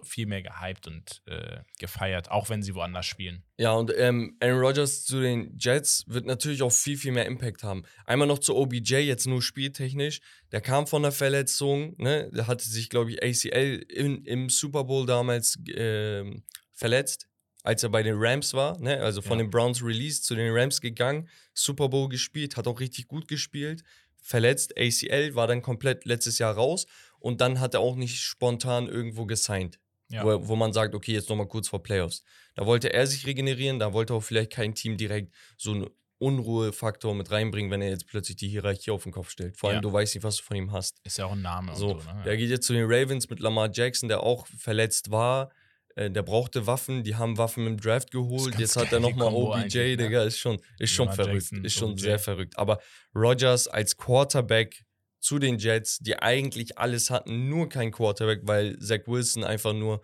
viel mehr gehypt und äh, gefeiert, auch wenn sie woanders spielen. Ja, und ähm, Aaron Rodgers zu den Jets wird natürlich auch viel, viel mehr Impact haben. Einmal noch zu OBJ, jetzt nur spieltechnisch. Der kam von einer Verletzung, ne? Der hatte sich, glaube ich, ACL in, im Super Bowl damals ähm, verletzt, als er bei den Rams war, ne? Also von Ja. den Browns released, zu den Rams gegangen, Super Bowl gespielt, hat auch richtig gut gespielt. Verletzt, ACL, war dann komplett letztes Jahr raus und dann hat er auch nicht spontan irgendwo gesigned Ja. wo, wo man sagt, okay, jetzt nochmal kurz vor Playoffs. Da wollte er sich regenerieren, da wollte auch vielleicht kein Team direkt so einen Unruhefaktor mit reinbringen, wenn er jetzt plötzlich die Hierarchie auf den Kopf stellt. Vor allem, Ja. du weißt nicht, was du von ihm hast. Ist ja auch ein Name So, und so. Ne? der geht jetzt zu den Ravens mit Lamar Jackson, der auch verletzt war. Äh, der brauchte Waffen, die haben Waffen im Draft geholt. Jetzt hat er nochmal OBJ, ne? Digga, ist schon, ist schon verrückt. Jackson, ist schon OBJ. sehr verrückt. Aber Rodgers als Quarterback zu den Jets, die eigentlich alles hatten, nur kein Quarterback, weil Zach Wilson einfach nur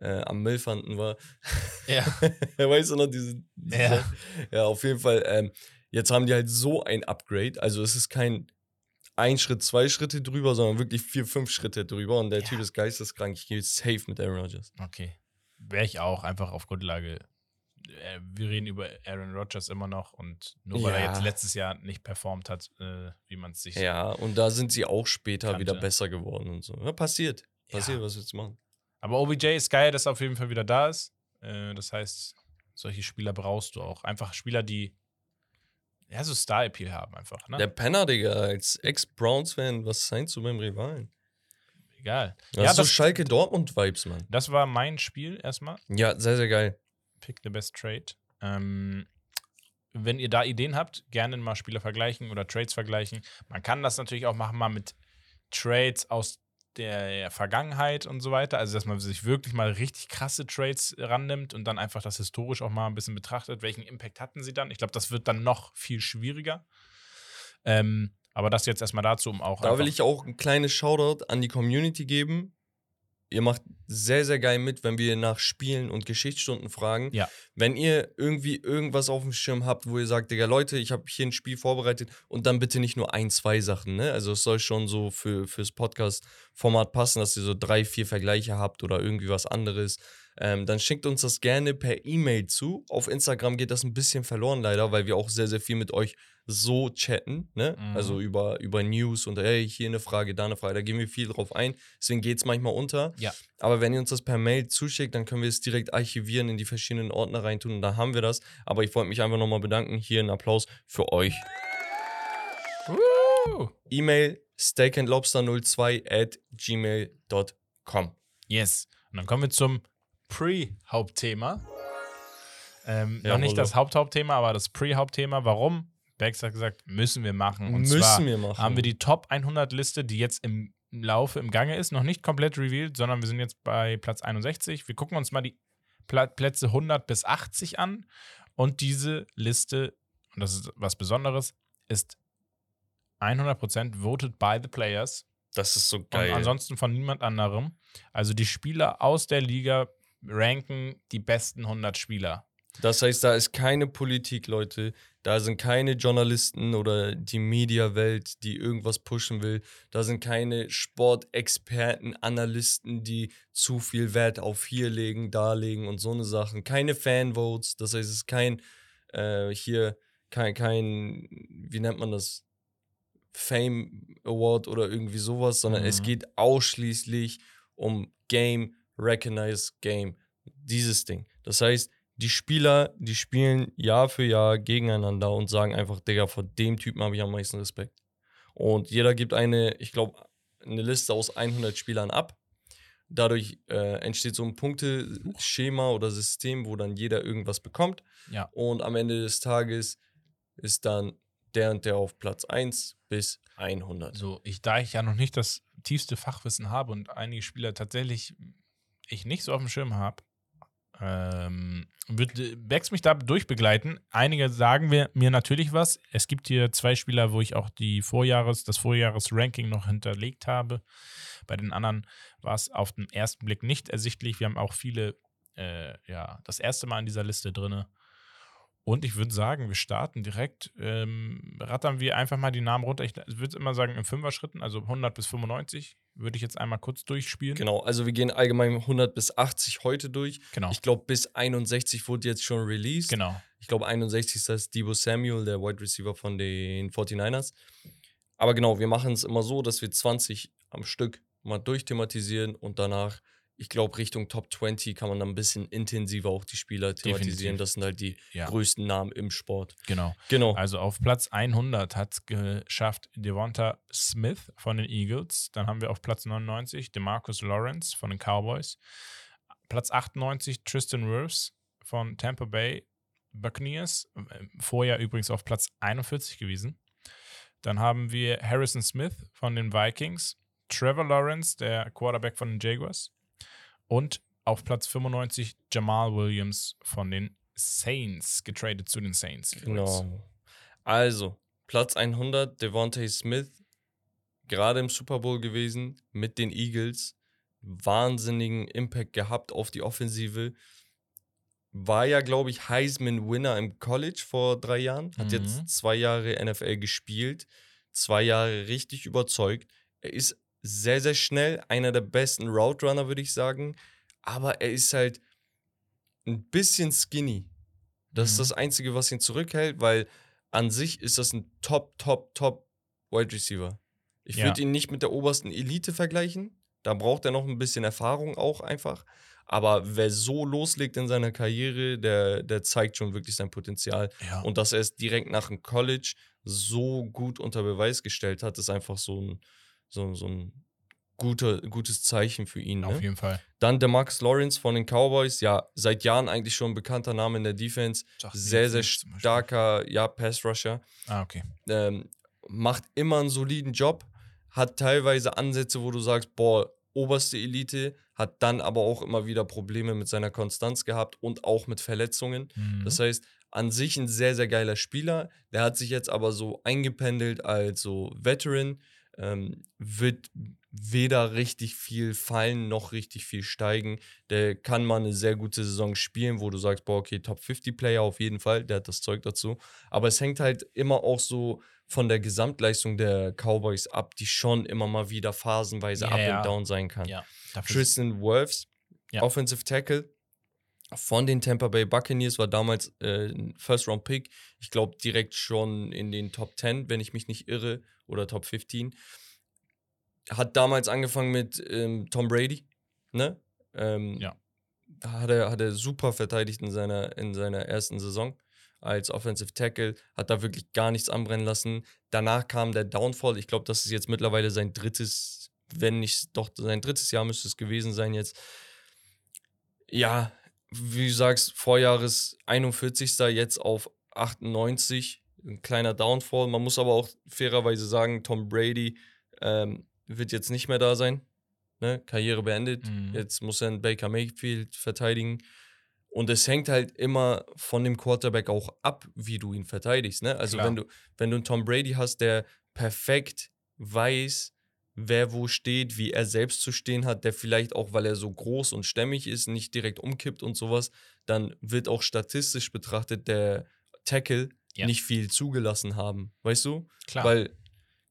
äh, am Müllfanden war. Ja. weißt du noch, diese. diese Ja. ja, auf jeden Fall. Ähm, jetzt haben die halt so ein Upgrade. Also es ist kein ein Schritt, zwei Schritte drüber, sondern wirklich vier, fünf Schritte drüber. Und der Ja. Typ ist geisteskrank. Ich gehe safe mit Aaron Rodgers. Okay. Wäre ich auch, einfach auf Grundlage. Äh, Wir reden über Aaron Rodgers immer noch und nur weil er Ja. jetzt letztes Jahr nicht performt hat, äh, wie man es sich. Ja, und da sind sie auch später Kannte. wieder besser geworden und so. Ja, passiert. Passiert, Ja. was willst du machen? Aber OBJ ist geil, dass er auf jeden Fall wieder da ist. Äh, das heißt, solche Spieler brauchst du auch. Einfach Spieler, die ja so Star-Appeal haben, einfach. Ne? Der Penner, Digga, als Ex-Browns-Fan, was seinst du beim Rivalen? Egal. Das ja, ist so Schalke-Dortmund-Vibes, Mann. das war mein Spiel erstmal. Ja, sehr, sehr geil. Pick the best trade. Ähm, wenn ihr da Ideen habt, gerne mal Spieler vergleichen oder Trades vergleichen. Man kann das natürlich auch machen, mal mit Trades aus der Vergangenheit und so weiter. Also, dass man sich wirklich mal richtig krasse Trades rannimmt und dann einfach das historisch auch mal ein bisschen betrachtet. Welchen Impact hatten sie dann? Ich glaube, das wird dann noch viel schwieriger. Ähm, aber das jetzt erstmal dazu, um auch. Da will ich auch ein kleines Shoutout an die Community geben. Ihr macht sehr, sehr geil mit, wenn wir nach Spielen und Geschichtsstunden fragen. Ja. Wenn ihr irgendwie irgendwas auf dem Schirm habt, wo ihr sagt, Digga, Leute, ich habe hier ein Spiel vorbereitet und dann bitte nicht nur ein, zwei Sachen, ne? Also es soll schon so für, fürs Podcast-Format passen, dass ihr so drei, vier Vergleiche habt oder irgendwie was anderes. Ähm, dann schickt uns das gerne per E-Mail zu. Auf Instagram geht das ein bisschen verloren leider, weil wir auch sehr, sehr viel mit euch so chatten, ne? Mhm. Also über, über News und hey, hier eine Frage, da eine Frage, da gehen wir viel drauf ein. Deswegen geht es manchmal unter. Ja. Aber wenn ihr uns das per Mail zuschickt, dann können wir es direkt archivieren, in die verschiedenen Ordner reintun und dann haben wir das. Aber ich wollte mich einfach nochmal bedanken. Hier ein Applaus für euch. E-Mail steakandlobster02 at gmail.com. Yes. Und dann kommen wir zum Pre-Hauptthema. Ähm, Ja, noch nicht Rollo. das Haupthauptthema, aber das Pre-Hauptthema. Warum? Bex hat gesagt, müssen wir machen. Und Müssen zwar wir machen. haben wir die Top 100 Liste, die jetzt im Laufe, im Gange ist, noch nicht komplett revealed, sondern wir sind jetzt bei Platz 61. Wir gucken uns mal die Plätze 100 bis 80 an. Und diese Liste, und das ist was Besonderes, ist 100% voted by the players. Das ist so Und geil. ansonsten von niemand anderem. Also die Spieler aus der Liga ranken die besten 100 Spieler. Das heißt, da ist keine Politik, Leute. Da sind keine Journalisten oder die Mediawelt, die irgendwas pushen will. Da sind keine Sportexperten, Analysten, die zu viel Wert auf hier legen, da legen und so eine Sachen. Keine Fanvotes. Das heißt, es ist kein äh, hier kein, kein, wie nennt man das? Fame Award oder irgendwie sowas, sondern es Mhm. geht ausschließlich um Game, Recognize Game. Dieses Ding. Das heißt, die Spieler, die spielen Jahr für Jahr gegeneinander und sagen einfach, Digga, vor dem Typen habe ich am meisten Respekt. Und jeder gibt eine, ich glaube, eine Liste aus 100 Spielern ab. Dadurch äh, entsteht so ein Punkteschema oder System, wo dann jeder irgendwas bekommt. Ja. Und am Ende des Tages ist dann der und der auf Platz 1 bis 100. So, ich, da ich ja noch nicht das tiefste Fachwissen habe und einige Spieler tatsächlich ich nicht so auf dem Schirm habe, ähm, wird Bex mich da durchbegleiten. Einige sagen wir, mir natürlich was. Es gibt hier zwei Spieler, wo ich auch die Vorjahres, das Vorjahres-Ranking noch hinterlegt habe. Bei den anderen war es auf den ersten Blick nicht ersichtlich. Wir haben auch viele, äh, ja, das erste Mal in dieser Liste drin. Und ich würde sagen, wir starten direkt, ähm, rattern wir einfach mal die Namen runter. Ich würde immer sagen, in Fünfer-Schritten, also 100 bis 95, würde ich jetzt einmal kurz durchspielen. Genau, also wir gehen allgemein 100 bis 80 heute durch. Genau. Ich glaube, bis 61 wurde jetzt schon released. genau. Ich glaube, 61 ist das Debo Samuel, der Wide Receiver von den 49ers. Aber genau, wir machen es immer so, dass wir 20 am Stück mal durchthematisieren und danach, ich glaube, Richtung Top 20 kann man dann ein bisschen intensiver auch die Spieler thematisieren. Definitiv. Das sind halt die Ja. größten Namen im Sport. Genau. Genau. Also auf Platz 100 hat es geschafft Devonta Smith von den Eagles. Dann haben wir auf Platz 99 DeMarcus Lawrence von den Cowboys. Platz 98 Tristan Wirfs von Tampa Bay Buccaneers. Vorher übrigens auf Platz 41 gewesen. Dann haben wir Harrison Smith von den Vikings. Trevor Lawrence, der Quarterback von den Jaguars. Und auf Platz 95 Jamal Williams von den Saints, getradet zu den Saints. übrigens. Genau. Also, Platz 100, Devontae Smith, gerade im Super Bowl gewesen mit den Eagles. Wahnsinnigen Impact gehabt auf die Offensive. War ja, glaube ich, Heisman-Winner im College vor drei Jahren. Hat Mhm. jetzt zwei Jahre NFL gespielt. Zwei Jahre richtig überzeugt. Er ist sehr, sehr schnell. Einer der besten Route Runner, würde ich sagen. Aber er ist halt ein bisschen skinny. Das ist Mhm. das Einzige, was ihn zurückhält, weil an sich ist das ein Top, Top, Top Wide Receiver. Ich Ja. würde ihn nicht mit der obersten Elite vergleichen. Da braucht er noch ein bisschen Erfahrung auch einfach. Aber wer so loslegt in seiner Karriere, der, der zeigt schon wirklich sein Potenzial. Ja. Und dass er es direkt nach dem College so gut unter Beweis gestellt hat, ist einfach so ein, so, so ein guter, gutes Zeichen für ihn. Auf Ne? jeden Fall. Dann der Max Lawrence von den Cowboys, ja, seit Jahren eigentlich schon ein bekannter Name in der Defense. Sehr, sehr starker, ja, Pass-Rusher. Ah, okay. Ähm, macht immer einen soliden Job. Hat teilweise Ansätze, wo du sagst, boah, oberste Elite. Hat dann aber auch immer wieder Probleme mit seiner Konstanz gehabt und auch mit Verletzungen. Mhm. Das heißt, an sich ein sehr, sehr geiler Spieler. Der hat sich jetzt aber so eingependelt als so Veteran. Ähm, wird weder richtig viel fallen noch richtig viel steigen. Der kann mal eine sehr gute Saison spielen, wo du sagst, boah, okay, Top 50 Player auf jeden Fall, der hat das Zeug dazu. Aber es hängt halt immer auch so von der Gesamtleistung der Cowboys ab, die schon immer mal wieder phasenweise Ja, up ja. and down sein kann. ja. Tristan Wirfs, Ja. Offensive Tackle, von den Tampa Bay Buccaneers, war damals äh, ein First-Round-Pick. Ich glaube direkt schon in den Top 10, wenn ich mich nicht irre, oder Top 15. Hat damals angefangen mit ähm, Tom Brady, ne? Ähm, Ja. Hat er, hat er super verteidigt in seiner, in seiner ersten Saison als Offensive Tackle, hat da wirklich gar nichts anbrennen lassen. Danach kam der Downfall. Ich glaube, das ist jetzt mittlerweile sein drittes, wenn nicht doch sein drittes Jahr müsste es gewesen sein jetzt. Ja, wie du sagst, Vorjahres 41. jetzt auf 98. Ein kleiner Downfall. Man muss aber auch fairerweise sagen, Tom Brady ähm, wird jetzt nicht mehr da sein. Ne? Karriere beendet. Mhm. Jetzt muss er einen Baker Mayfield verteidigen. Und es hängt halt immer von dem Quarterback auch ab, wie du ihn verteidigst. Ne? Also Klar. wenn du, wenn du einen Tom Brady hast, der perfekt weiß, wer wo steht, wie er selbst zu stehen hat, der vielleicht auch, weil er so groß und stämmig ist, nicht direkt umkippt und sowas, dann wird auch statistisch betrachtet der Tackle Ja. nicht viel zugelassen haben. Weißt du? Klar. Weil,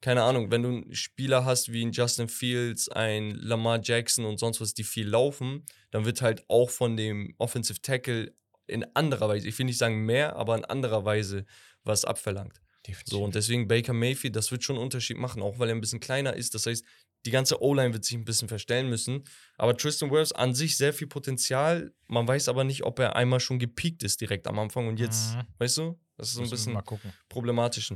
keine Ahnung, wenn du einen Spieler hast wie ein Justin Fields, ein Lamar Jackson und sonst was, die viel laufen, dann wird halt auch von dem Offensive Tackle in anderer Weise, ich will nicht sagen mehr, aber in anderer Weise was abverlangt. Definitiv. So, und deswegen Baker Mayfield, das wird schon einen Unterschied machen, auch weil er ein bisschen kleiner ist. Das heißt, die ganze O-Line wird sich ein bisschen verstellen müssen. Aber Tristan Wirfs an sich sehr viel Potenzial. Man weiß aber nicht, ob er einmal schon gepiekt ist direkt am Anfang und jetzt, Mhm. weißt du, das ist so ein bisschen problematisch.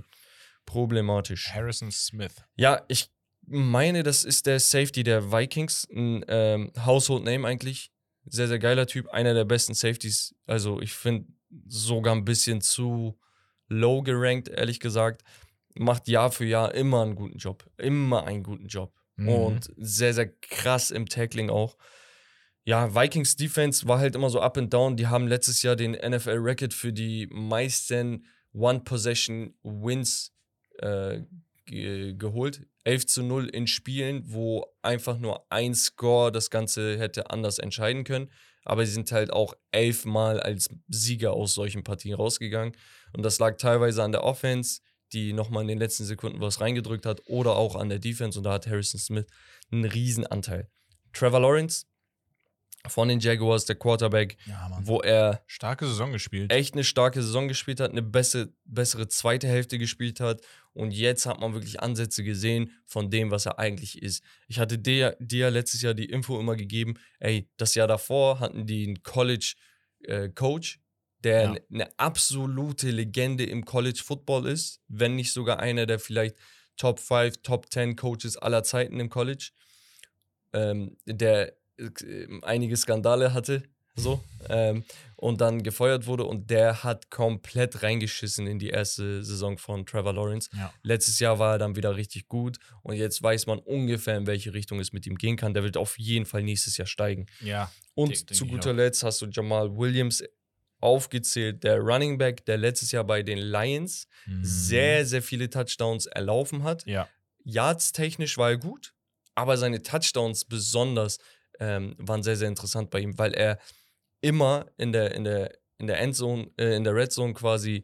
Problematisch. Harrison Smith. Ja, ich meine, das ist der Safety der Vikings. Ein ähm, Household Name eigentlich. Sehr, sehr geiler Typ. Einer der besten Safeties. Also, ich finde sogar ein bisschen zu low gerankt, ehrlich gesagt. Macht Jahr für Jahr immer einen guten Job. Immer einen guten Job. Mhm. Und sehr, sehr krass im Tackling auch. Ja, Vikings Defense war halt immer so up and down. Die haben letztes Jahr den NFL Record für die meisten One-Possession-Wins äh, ge geholt. 11 zu 0 in Spielen, wo einfach nur ein Score das Ganze hätte anders entscheiden können. Aber sie sind halt auch elfmal als Sieger aus solchen Partien rausgegangen. Und das lag teilweise an der Offense, die nochmal in den letzten Sekunden was reingedrückt hat, oder auch an der Defense. Und da hat Harrison Smith einen Riesenanteil. Trevor Lawrence von den Jaguars, der Quarterback, Ja, wo er Starke Saison gespielt. echt eine starke Saison gespielt hat, eine bessere, bessere zweite Hälfte gespielt hat. Und jetzt hat man wirklich Ansätze gesehen von dem, was er eigentlich ist. Ich hatte dir, dir letztes Jahr die Info immer gegeben, ey, das Jahr davor hatten die einen College-Coach, der Ja. eine absolute Legende im College Football ist, wenn nicht sogar einer der vielleicht Top 5, Top 10 Coaches aller Zeiten im College, ähm, der äh, einige Skandale hatte, so, ähm, und dann gefeuert wurde und der hat komplett reingeschissen in die erste Saison von Trevor Lawrence. Ja. Letztes Jahr war er dann wieder richtig gut und jetzt weiß man ungefähr, in welche Richtung es mit ihm gehen kann. Der wird auf jeden Fall nächstes Jahr steigen. Ja. Und zu guter. Letzt hast du Jamal Williams aufgezählt, der Running Back, der letztes Jahr bei den Lions Mhm. sehr, sehr viele Touchdowns erlaufen hat. Ja. Yards technisch war er gut, aber seine Touchdowns besonders ähm, waren sehr, sehr interessant bei ihm, weil er immer in der, in der, in der Endzone, äh, in der Red Zone quasi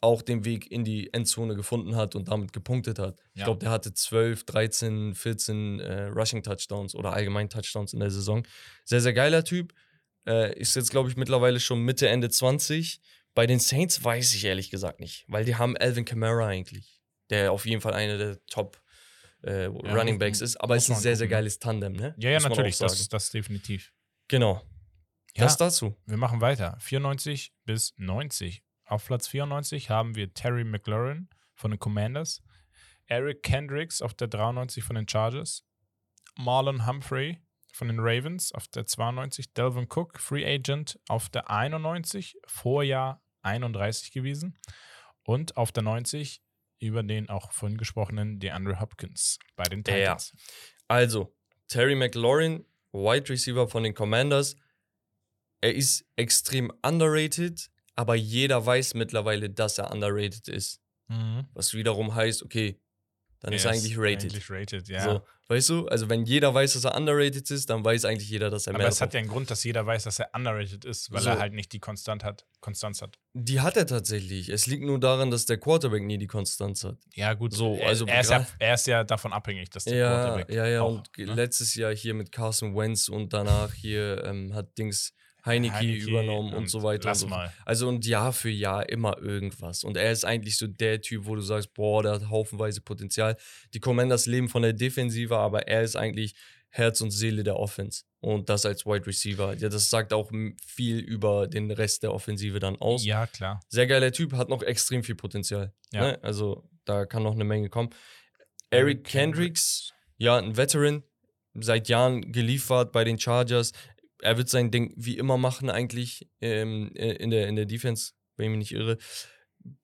auch den Weg in die Endzone gefunden hat und damit gepunktet hat. Ich Ja. glaube, der hatte 12, 13, 14 äh, Rushing Touchdowns oder allgemein Touchdowns in der Saison. Sehr, sehr geiler Typ. Äh, ist jetzt, glaube ich, mittlerweile schon Mitte, Ende 20. Bei den Saints weiß ich ehrlich gesagt nicht, weil die haben Alvin Kamara eigentlich, der auf jeden Fall einer der Top äh, Running muss- Backs ist. Aber es ist ein sehr, sehr geiles Tandem, ne? Ja, ja, natürlich. Das, das definitiv. Genau. Ja. Das dazu. Wir machen weiter. 94 bis 90. Auf Platz 94 haben wir Terry McLaurin von den Commanders, Eric Kendricks auf der 93 von den Chargers, Marlon Humphrey von den Ravens auf der 92, Delvin Cook, Free Agent auf der 91, Vorjahr 31 gewesen und auf der 90 über den auch vorhin gesprochenen DeAndre Hopkins bei den Ja. Titans. Also, Terry McLaurin, Wide Receiver von den Commanders. Er ist extrem underrated, aber jeder weiß mittlerweile, dass er underrated ist. Mhm. Was wiederum heißt, okay, dann ist er Er eigentlich rated. Eigentlich rated, ja. So, weißt du? Also, wenn jeder weiß, dass er underrated ist, dann weiß eigentlich jeder, dass er Aber mehr es hat ja einen Grund, dass jeder weiß, dass er underrated ist, weil So. er halt nicht die Konstant hat, Konstanz hat. Die hat er tatsächlich. Es liegt nur daran, dass der Quarterback nie die Konstanz hat. Ja, gut. So, er, also er, ist ja, er ist ja davon abhängig, dass der Ja, Quarterback ja, ja. auch, und ne? letztes Jahr hier mit Carson Wentz und danach hier ähm, hat Dings Heineke, Heineke übernommen und, so weiter. Lass und so. mal. Also und Jahr für Jahr immer irgendwas. Und er ist eigentlich so der Typ, wo du sagst, boah, der hat haufenweise Potenzial. Die Commanders leben von der Defensive, aber er ist eigentlich Herz und Seele der Offense. Und das als Wide Receiver. Ja, das sagt auch viel über den Rest der Offensive dann aus. Ja, klar. Sehr geiler Typ, hat noch extrem viel Potenzial. Ja. Ne? Also da kann noch eine Menge kommen. Eric Kendricks, ja, ein Veteran, seit Jahren geliefert bei den Chargers. Er wird sein Ding wie immer machen, eigentlich ähm, äh, in, der, in der Defense, wenn ich mich nicht irre.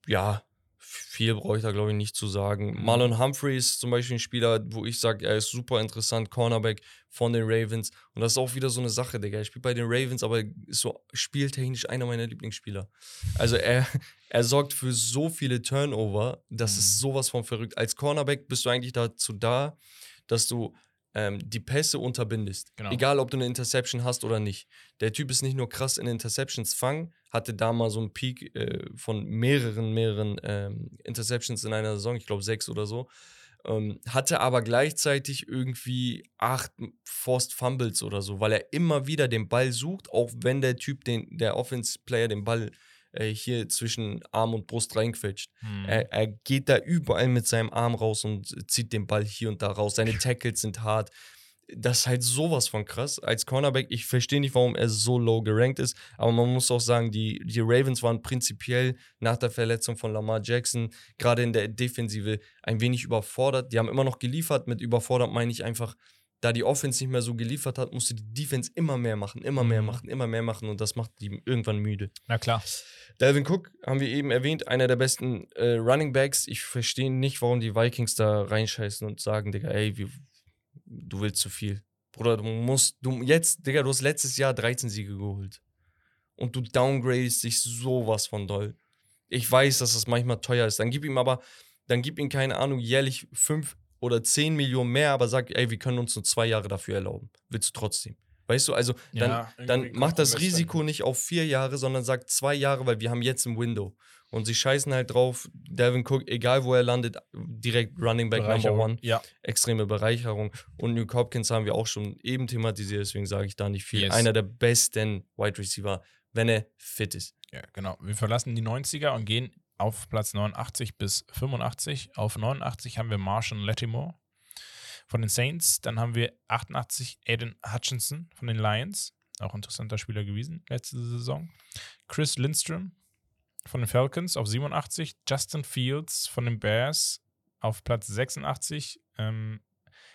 Ja, viel brauche ich da, glaube ich, nicht zu sagen. Mhm. Marlon Humphrey ist zum Beispiel ein Spieler, wo ich sage, er ist super interessant, Cornerback von den Ravens. Und das ist auch wieder so eine Sache, Digga. Er spielt bei den Ravens, aber ist so spieltechnisch einer meiner Lieblingsspieler. Also er, er sorgt für so viele Turnover, das ist Mhm. sowas von verrückt. Als Cornerback bist du eigentlich dazu da, dass du ähm, die Pässe unterbindest. Genau. Egal, ob du eine Interception hast oder nicht. Der Typ ist nicht nur krass in Interceptions fangen, hatte da mal so einen Peak äh, von mehreren, mehreren ähm, Interceptions in einer Saison, ich glaube sechs oder so. Ähm, hatte aber gleichzeitig irgendwie acht Forced Fumbles oder so, weil er immer wieder den Ball sucht, auch wenn der Typ, den, der Offense-Player, den Ball äh, hier zwischen Arm und Brust reinquetscht. Hm. Er, er geht da überall mit seinem Arm raus und zieht den Ball hier und da raus. Seine Tackles sind hart. Das ist halt sowas von krass. Als Cornerback, ich verstehe nicht, warum er so low gerankt ist, aber man muss auch sagen, die, die Ravens waren prinzipiell nach der Verletzung von Lamar Jackson, gerade in der Defensive, ein wenig überfordert. Die haben immer noch geliefert. Mit überfordert meine ich einfach, da die Offense nicht mehr so geliefert hat, musste die Defense immer mehr machen, immer mehr Mhm. machen, immer mehr machen und das macht die irgendwann müde. Na klar. Dalvin Cook haben wir eben erwähnt, einer der besten äh, Running Backs. Ich verstehe nicht, warum die Vikings da reinscheißen und sagen, Digga, ey, wir, du willst zu viel. Bruder, du musst, du jetzt, Digga, du hast letztes Jahr 13 Siege geholt. Und du downgradest dich sowas von doll. Ich weiß, dass das manchmal teuer ist. Dann gib ihm aber, dann gib ihm, keine Ahnung, jährlich 5 oder 10 Millionen mehr, aber sag, ey, wir können uns nur zwei Jahre dafür erlauben. Willst du trotzdem. Weißt du, also dann, Ja, dann macht das Risiko nicht auf vier Jahre, sondern sagt zwei Jahre, weil wir haben jetzt ein Window. Und sie scheißen halt drauf, Devin Cook, egal wo er landet, direkt Running Back Number. One. Ja. Extreme Bereicherung. Und New Hopkins haben wir auch schon eben thematisiert, deswegen sage ich da nicht viel. Yes. Einer der besten Wide Receiver, wenn er fit ist. ja, genau. Wir verlassen die 90er und gehen auf Platz 89 bis 85. Auf 89 haben wir Marshall Lattimore von den Saints. Dann haben wir 88 Aiden Hutchinson von den Lions. Auch interessanter Spieler gewesen letzte Saison. Chris Lindstrom von den Falcons auf 87. Justin Fields von den Bears auf Platz 86. Ähm,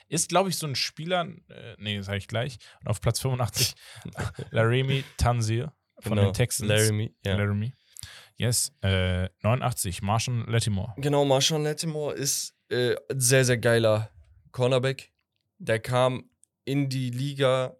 ist, glaube ich, so ein Spieler, äh, nee, sage ich gleich. Und auf Platz 85 Laramie Tanzil von den Texans. Genau, Laramie, ja. Laramie. Yes, äh, 89, Marshall Lattimore. Genau, Marshawn Lattimore ist äh, ein sehr, sehr geiler Cornerback. Der kam in die Liga,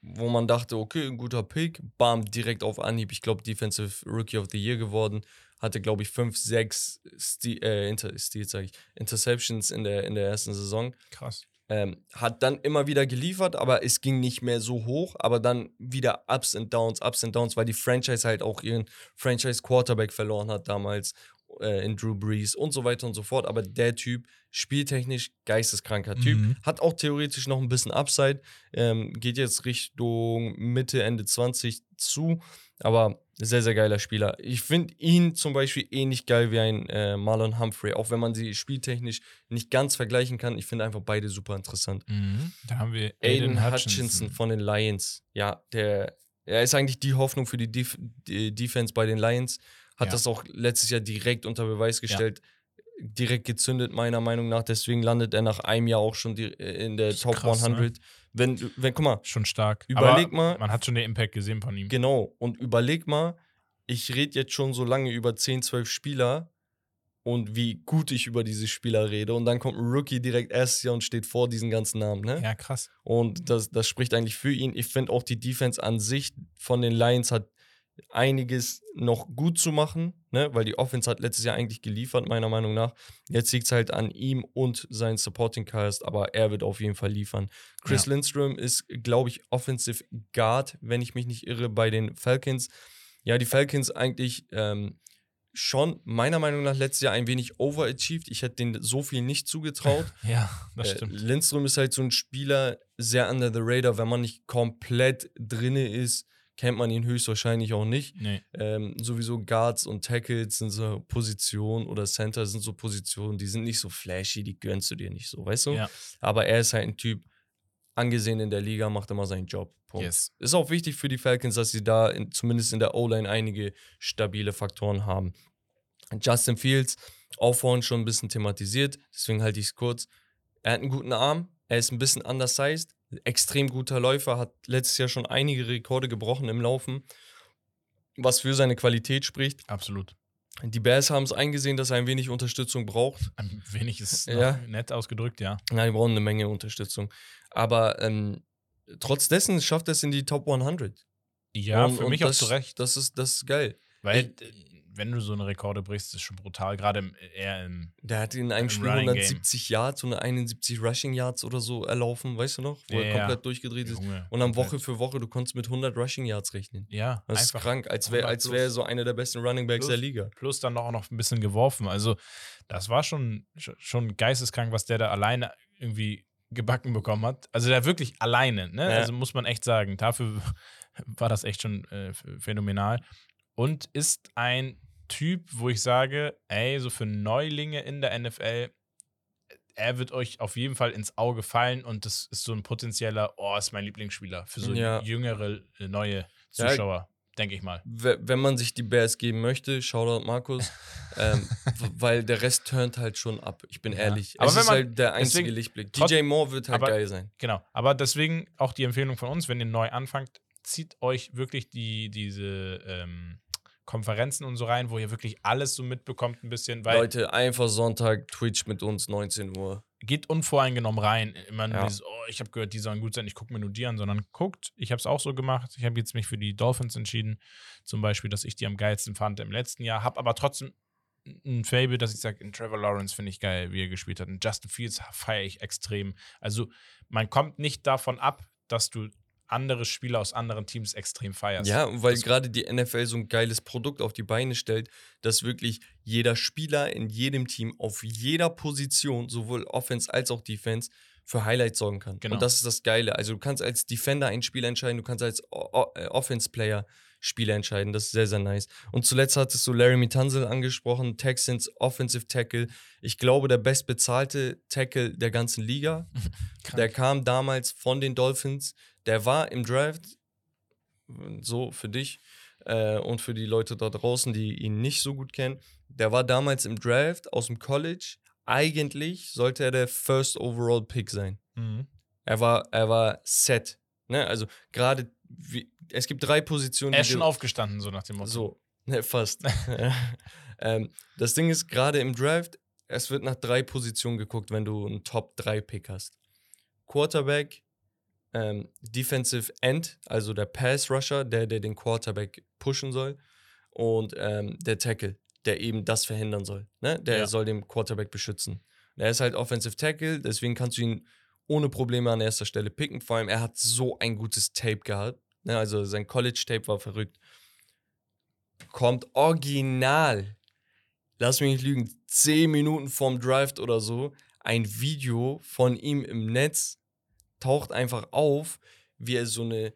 wo man dachte, okay, ein guter Pick, bam, direkt auf Anhieb. Ich glaube, Defensive Rookie of the Year geworden. Hatte, glaube ich, fünf, sechs Ste äh, Inter sag ich, Interceptions in der, in der ersten Saison. Krass. Ähm, hat dann immer wieder geliefert, aber es ging nicht mehr so hoch. Aber dann wieder Ups and Downs, Ups and Downs, weil die Franchise halt auch ihren Franchise Quarterback verloren hat damals äh, in Drew Brees und so weiter und so fort. Aber der Typ, spieltechnisch geisteskranker Typ, Mhm. hat auch theoretisch noch ein bisschen Upside, ähm, geht jetzt Richtung Mitte, Ende 20 zu, aber sehr, sehr geiler Spieler. Ich finde ihn zum Beispiel ähnlich geil wie ein äh, Marlon Humphrey, auch wenn man sie spieltechnisch nicht ganz vergleichen kann. Ich finde einfach beide super interessant. Mhm. Dann haben wir Aiden Aiden Hutchinson. Hutchinson. von den Lions. Ja, der er ist eigentlich die Hoffnung für die, Def die Defense bei den Lions. Hat Ja. das auch letztes Jahr direkt unter Beweis gestellt. Direkt gezündet, meiner Meinung nach. Deswegen landet er nach einem Jahr auch schon die, äh, in der Top krass, ne? 100. Wenn, wenn, guck mal, Schon stark. Überleg Aber mal- Man hat schon den Impact gesehen von ihm. genau. Und überleg mal, ich rede jetzt schon so lange über 10, 12 Spieler und wie gut ich über diese Spieler rede. Und dann kommt ein Rookie direkt erstes Jahr und steht vor diesen ganzen Namen. Ne? Ja, krass. Und das, das spricht eigentlich für ihn. Ich finde auch die Defense an sich von den Lions hat einiges noch gut zu machen, ne? weil die Offense hat letztes Jahr eigentlich geliefert, meiner Meinung nach. Jetzt liegt es halt an ihm und seinen Supporting Cast, aber er wird auf jeden Fall liefern. Chris Ja. Lindstrom ist, glaube ich, Offensive Guard, wenn ich mich nicht irre, bei den Falcons. Ja, die Falcons eigentlich ähm, schon meiner Meinung nach letztes Jahr ein wenig overachieved. Ich hätte denen so viel nicht zugetraut. Ja, das Äh, stimmt. Lindström ist halt so ein Spieler, sehr under the radar, wenn man nicht komplett drinne ist, kennt man ihn höchstwahrscheinlich auch nicht. Nee. Ähm, sowieso Guards und Tackles sind so Positionen oder Center sind so Positionen, die sind nicht so flashy, die gönnst du dir nicht so, weißt du? Ja. Aber er ist halt ein Typ, angesehen in der Liga, macht immer seinen Job. Punkt. Yes. Ist auch wichtig für die Falcons, dass sie da in, zumindest in der O-Line einige stabile Faktoren haben. Justin Fields, auch vorhin schon ein bisschen thematisiert, deswegen halte ich es kurz. Er hat einen guten Arm, er ist ein bisschen undersized, extrem guter Läufer, hat letztes Jahr schon einige Rekorde gebrochen im Laufen, was für seine Qualität spricht. Absolut. Die Bears haben es eingesehen, dass er ein wenig Unterstützung braucht. Ein wenig ist Ja. nett ausgedrückt, ja. Ja, die brauchen eine Menge Unterstützung. Aber ähm, trotz dessen schafft er es in die Top 100. Ja, Und- für mich das, auch zu Recht. Das ist, das ist geil. Weil, äh, wenn du so eine Rekorde brichst, ist schon brutal. Gerade im, eher im. Der hat in einem Spiel Running Game. 170 Yards und 71 Rushing Yards oder so erlaufen, weißt du noch? Wo Ja, er ja. komplett durchgedreht ist. Junge, Und dann komplett. Woche für Woche, du konntest mit 100 Rushing Yards rechnen. Ja, Das einfach ist krank, als wäre 100 als wär er so einer der besten Running Backs der Plus. Liga. Plus dann auch noch ein bisschen geworfen. Also, das war schon, sch- schon geisteskrank, was der da alleine irgendwie gebacken bekommen hat. Also, der wirklich alleine, ne? Ja. Also, muss man echt sagen. Dafür war das echt schon äh, phänomenal. Und ist ein Typ, wo ich sage, ey, so für Neulinge in der NFL, er wird euch auf jeden Fall ins Auge fallen und das ist so ein potenzieller, oh, ist mein Lieblingsspieler für so Ja. jüngere, äh, neue Ja. Zuschauer, denke ich mal. We- Wenn man sich die Bears geben möchte, Shoutout Markus, ähm, weil der Rest turnt halt schon ab. Ich bin Ja. ehrlich. Aber es wenn ist man- halt der einzige deswegen- Lichtblick. DJ Moore wird halt aber- geil sein. Genau, aber deswegen auch die Empfehlung von uns, wenn ihr neu anfangt, zieht euch wirklich die, diese ähm, Konferenzen und so rein, wo ihr wirklich alles so mitbekommt ein bisschen, weil Leute, einfach Sonntag Twitch mit uns, 19 Uhr. geht unvoreingenommen rein. Immer nur Ja. dieses, oh, ich habe gehört, die sollen gut sein, ich gucke mir nur die an, sondern guckt. Ich habe es auch so gemacht. Ich habe jetzt mich für die Dolphins entschieden, zum Beispiel, dass ich die am geilsten fand im letzten Jahr, habe aber trotzdem ein Fable, dass ich sage, in Trevor Lawrence finde ich geil, wie er gespielt hat. Und Justin Fields feiere ich extrem. Also man kommt nicht davon ab, dass du andere Spieler aus anderen Teams extrem feierst. Ja, weil gerade die NFL so ein geiles Produkt auf die Beine stellt, dass wirklich jeder Spieler in jedem Team auf jeder Position, sowohl Offense als auch Defense, für Highlights sorgen kann. Genau. Und das ist das Geile. Also du kannst als Defender ein Spiel entscheiden, du kannst als äh, Offense-Player Spiele entscheiden. Das ist sehr, sehr nice. Und zuletzt hattest du Larry Tunzel angesprochen, Texans Offensive Tackle. Ich glaube, der bestbezahlte Tackle der ganzen Liga. Der kam damals von den Dolphins. Der war im Draft, so für dich äh, und für die Leute da draußen, die ihn nicht so gut kennen. Der war damals im Draft aus dem College. Eigentlich sollte er der First Overall Pick sein. Mhm. Er war, er war set. Ne? Also gerade, wie- es gibt drei Positionen. Er ist schon aufgestanden, so nach dem Motto. so, ne, fast. ähm, das Ding ist, gerade im Draft, es wird nach drei Positionen geguckt, wenn du einen Top-3-Pick hast. Quarterback, ähm, Defensive End, also der Pass-Rusher, der, der den Quarterback pushen soll, und ähm, der Tackle, der eben das verhindern soll. Ne? Der Ja. soll den Quarterback beschützen. Er ist halt Offensive Tackle, deswegen kannst du ihn ohne Probleme an erster Stelle picken. Vor allem, er hat so ein gutes Tape gehabt. Ne? Also sein College-Tape war verrückt kommt original, lass mich nicht lügen, 10 Minuten vorm Drive oder so, ein Video von ihm im Netz, taucht einfach auf, wie er so eine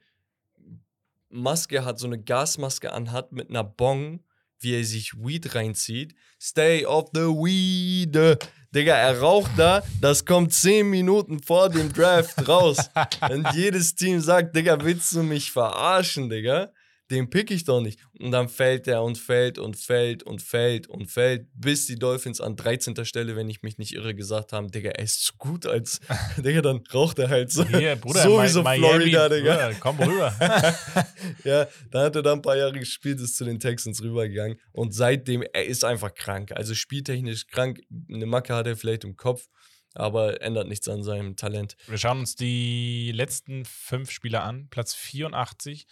Maske hat, so eine Gasmaske anhat mit einer Bong, wie er sich Weed reinzieht. Stay off the weed. Digga, er raucht da, das kommt 10 Minuten vor dem Draft raus. Und jedes Team sagt, Digga, willst du mich verarschen, Digga? Den pick ich doch nicht. Und dann fällt er und fällt und fällt und fällt und fällt, bis die Dolphins an 13. Stelle, wenn ich mich nicht irre, gesagt haben, Digga, er ist zu gut als, Digga, dann raucht er halt so. Hier, Bruder, Sowieso Mi- Florida, Digga. Bruder, komm rüber. ja, da hat er dann ein paar Jahre gespielt, ist zu den Texans rübergegangen. Und seitdem, er ist einfach krank. Also spieltechnisch krank. Eine Macke hat er vielleicht im Kopf, aber ändert nichts an seinem Talent. Wir schauen uns die letzten fünf Spieler an. Platz 84,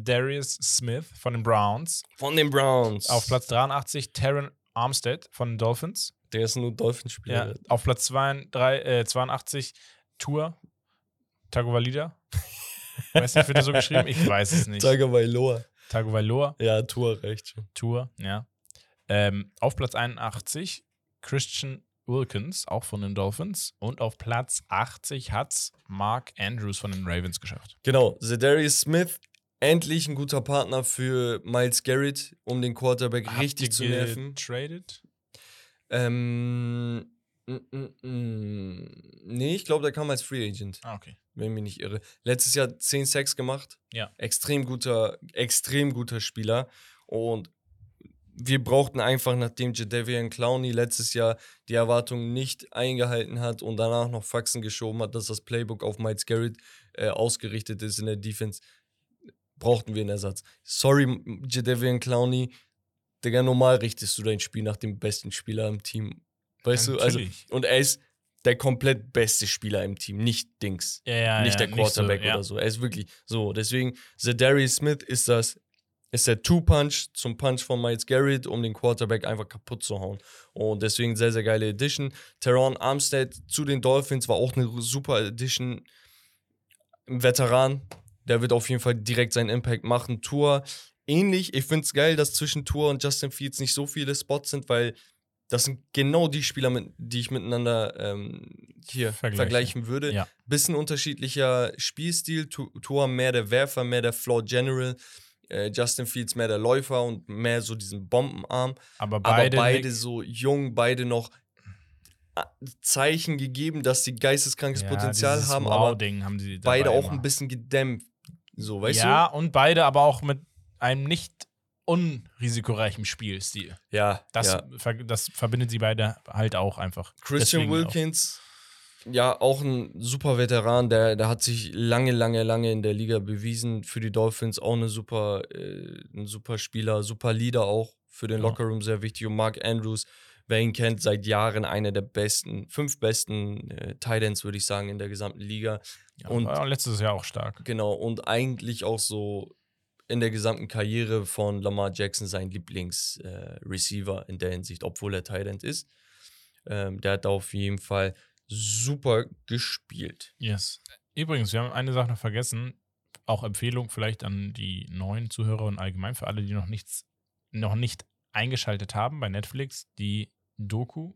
Darius Smith von den Browns. Von den Browns. Auf Platz 83, Taron Armstead von den Dolphins. Der ist nur Dolphinspieler. Ja, auf Platz 82, äh, 82 Tour Tagovailoa. Weiß nicht, wird er so geschrieben? Ich weiß es nicht. Tagovailoa. Tagovailoa, Ja, Tour reicht schon. Tour, ja. Ähm, auf Platz 81 Christian Wilkins, auch von den Dolphins. Und auf Platz 80 hat Mark Andrews von den Ravens geschafft. Genau, Zedarius Smith endlich ein guter Partner für Miles Garrett, um den Quarterback Habt richtig zu nerven. getradet? Ähm, mm, mm, mm. nee, ich glaube, der kam als Free Agent, Ah, okay. wenn ich mich nicht irre. Letztes Jahr 10 Sacks gemacht. Ja. Extrem guter, extrem guter Spieler. Und wir brauchten einfach, nachdem Jadavian Clowney letztes Jahr die Erwartungen nicht eingehalten hat und danach noch Faxen geschoben hat, dass das Playbook auf Miles Garrett äh, ausgerichtet ist in der Defense, brauchten wir einen Ersatz. Sorry, Jadavian Clowney, Digga, normal richtest du dein Spiel nach dem besten Spieler im Team. Weißt du, also, und er ist der komplett beste Spieler im Team, nicht Dings ja, ja, nicht ja, der Quarterback so, ja. oder so. Er ist wirklich so. Deswegen, Zadarius Smith ist das, ist der Two-Punch zum Punch von Miles Garrett, um den Quarterback einfach kaputt zu hauen. Und deswegen sehr, sehr geile Edition. Teron Armstead zu den Dolphins war auch eine super Edition. Ein Veteran, der wird auf jeden Fall direkt seinen Impact machen. Tour ähnlich. Ich finde es geil, dass zwischen Tour und Justin Fields nicht so viele Spots sind, weil das sind genau die Spieler, mit, die ich miteinander ähm, hier Vergleiche. vergleichen würde. Ja. Bisschen unterschiedlicher Spielstil. Tua mehr der Werfer, mehr der Floor General. Äh, Justin Fields mehr der Läufer und mehr so diesen Bombenarm. Aber beide, aber beide so jung, beide noch äh, Zeichen gegeben, dass sie geisteskrankes ja, Potenzial haben, aber haben beide auch ein bisschen gedämpft. So, weißt ja, und beide aber auch mit einem nicht unrisikoreichen Spielstil. du? Ja. Das, ja. ver das verbindet sie beide halt auch einfach. Christian Deswegen auch. Wilkins, ja, auch ein super Veteran, der, der hat sich lange, lange, lange in der Liga bewiesen. Für die Dolphins auch eine super, äh, ein super Spieler, super Leader auch. Für den Ja. Lockerroom sehr wichtig. Und Mark Andrews, wer ihn kennt, seit Jahren einer der besten, fünf besten äh, Tight Ends, würde ich sagen, in der gesamten Liga. Ja, und- war letztes Jahr auch stark. Genau, und eigentlich auch so in der gesamten Karriere von Lamar Jackson sein Lieblingsreceiver äh, in der Hinsicht, obwohl er Tight End ist. Ähm, der hat da auf jeden Fall super gespielt. Yes. Übrigens, wir haben eine Sache noch vergessen. Auch Empfehlung vielleicht an die neuen Zuhörer und allgemein für alle, die noch nichts, noch nicht eingeschaltet haben bei Netflix, die Doku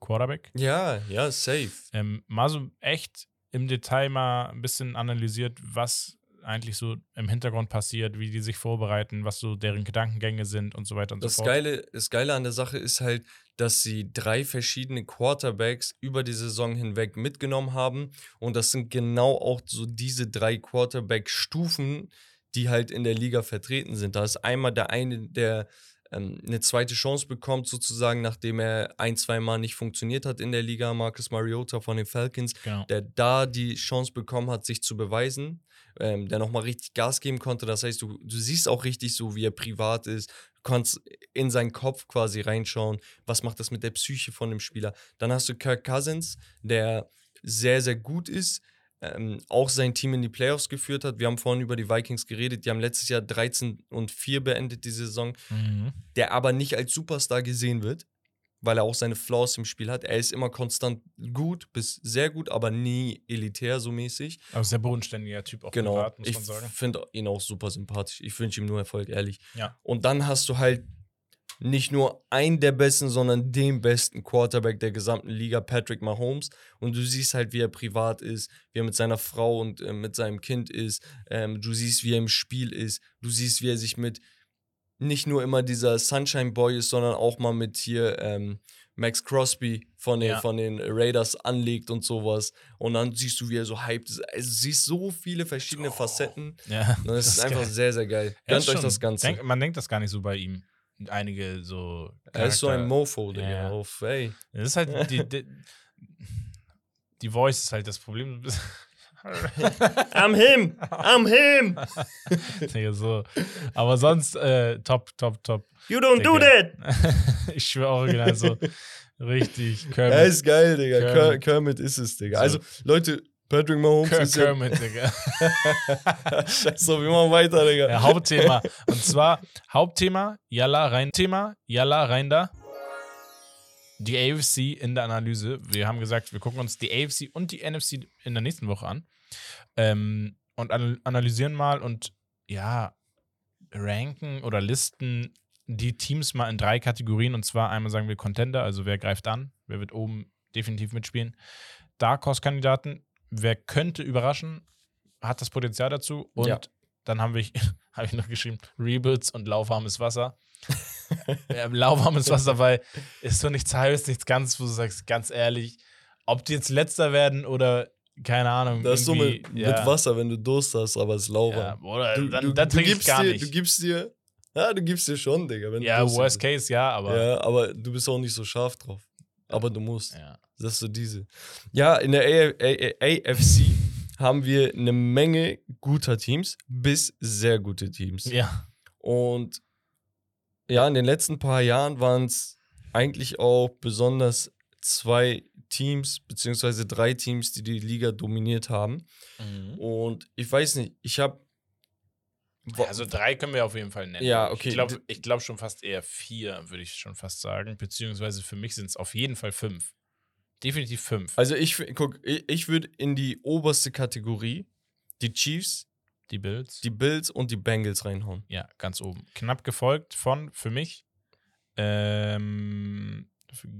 Quarterback. Ja, ja, safe. Ähm, mal so echt im Detail mal ein bisschen analysiert, was eigentlich so im Hintergrund passiert, wie die sich vorbereiten, was so deren Gedankengänge sind und so weiter und Das so fort. Geile, das Geile an der Sache ist halt, dass sie drei verschiedene Quarterbacks über die Saison hinweg mitgenommen haben. Und das sind genau auch so diese drei Quarterback-Stufen, die halt in der Liga vertreten sind. Da ist einmal der eine, der ähm, eine zweite Chance bekommt, sozusagen, nachdem er ein, zwei Mal nicht funktioniert hat in der Liga, Marcus Mariota von den Falcons Genau. der da die Chance bekommen hat, sich zu beweisen, ähm, der nochmal richtig Gas geben konnte. Das heißt, du, du siehst auch richtig so, wie er privat ist. Du kannst in seinen Kopf quasi reinschauen, was macht das mit der Psyche von dem Spieler. Dann hast du Kirk Cousins, der sehr, sehr gut ist, ähm, auch sein Team in die Playoffs geführt hat. Wir haben vorhin über die Vikings geredet, die haben letztes Jahr 13 und 4 beendet, die Saison Mhm. der aber nicht als Superstar gesehen wird, weil er auch seine Flaws im Spiel hat. Er ist immer konstant gut bis sehr gut, aber nie elitär so mäßig. Aber sehr bodenständiger Typ auch Genau. privat, muss ich man sagen. finde ihn auch super sympathisch. Ich wünsche ihm nur Erfolg, ehrlich. Ja. Und dann hast du halt nicht nur einen der besten, sondern den besten Quarterback der gesamten Liga, Patrick Mahomes. Und du siehst halt, wie er privat ist, wie er mit seiner Frau und äh, mit seinem Kind ist. Ähm, du siehst, wie er im Spiel ist. Du siehst, wie er sich mit nicht nur immer dieser Sunshine Boy ist, sondern auch mal mit hier ähm, Max Crosby von den, Ja. von den Raiders anlegt und sowas. Und dann siehst du, wie er so hyped ist. Also, du siehst so viele verschiedene Oh. Facetten. Ja, Und das, ist einfach geil. sehr, sehr geil. Gönnt euch das Ganze. Denk, man denkt das gar nicht so bei ihm. Einige so. er ist so ein Charakter- Mofo, Digga. Ja. Auf, ey. Das ist halt die, die, die Voice ist halt das Problem. I'm him! I'm him! Digga, so. Aber sonst äh, top, top, top. You don't do Digga. that! ich schwöre original so richtig. Er Kermit, ist geil, Digga. Kermit. Kermit, Kermit ist es, Digga. So. Also, Leute, Patrick Mahomes Ker ist ja... Kermit, Digga. so, wir machen weiter, Digga. Ja, Hauptthema. Und zwar Hauptthema, Yalla rein Thema, Yalla rein da. Die AFC in der Analyse. Wir haben gesagt, wir gucken uns die AFC und die NFC in der nächsten Woche an. Ähm, und anal analysieren mal und ja, ranken oder listen die Teams mal in drei Kategorien. Und zwar einmal sagen wir Contender, also wer greift an, wer wird oben definitiv mitspielen. Dark Horse Kandidaten, wer könnte überraschen, hat das Potenzial dazu. Und Ja. Dann habe ich, hab ich noch geschrieben, Rebuilds und lauwarmes Wasser. ja, lauwarmes Wasser, weil ist so nichts halbes, nichts ganz, wo du sagst, ganz ehrlich, ob die jetzt letzter werden oder keine Ahnung. Das ist so mit, ja, mit Wasser, wenn du Durst hast, aber es ist Ja, lauwarm. oder du, dann, du, dann du gibst gar dir, nicht. Du gibst dir, ja, du gibst dir schon, Digga. Ja, worst bist. case, ja, aber. Ja, aber du bist auch nicht so scharf drauf. Aber du musst. ja. Das ist so diese. Ja, in der A A AFC haben wir eine Menge guter Teams bis sehr gute Teams. Ja. Und ja, in den letzten paar Jahren waren es eigentlich auch besonders zwei Teams, beziehungsweise drei Teams, die die Liga dominiert haben. Und ich weiß nicht, ich habe. Also drei können wir auf jeden Fall nennen. Ja, okay. Ich glaube ich glaub schon fast eher vier, würde ich schon fast sagen. Beziehungsweise für mich sind es auf jeden Fall fünf. Definitiv fünf. Also ich guck, ich, ich würde in die oberste Kategorie die Chiefs, die Bills. die Bills und die Bengals reinhauen. ja, ganz oben. Knapp gefolgt von, für mich, ähm,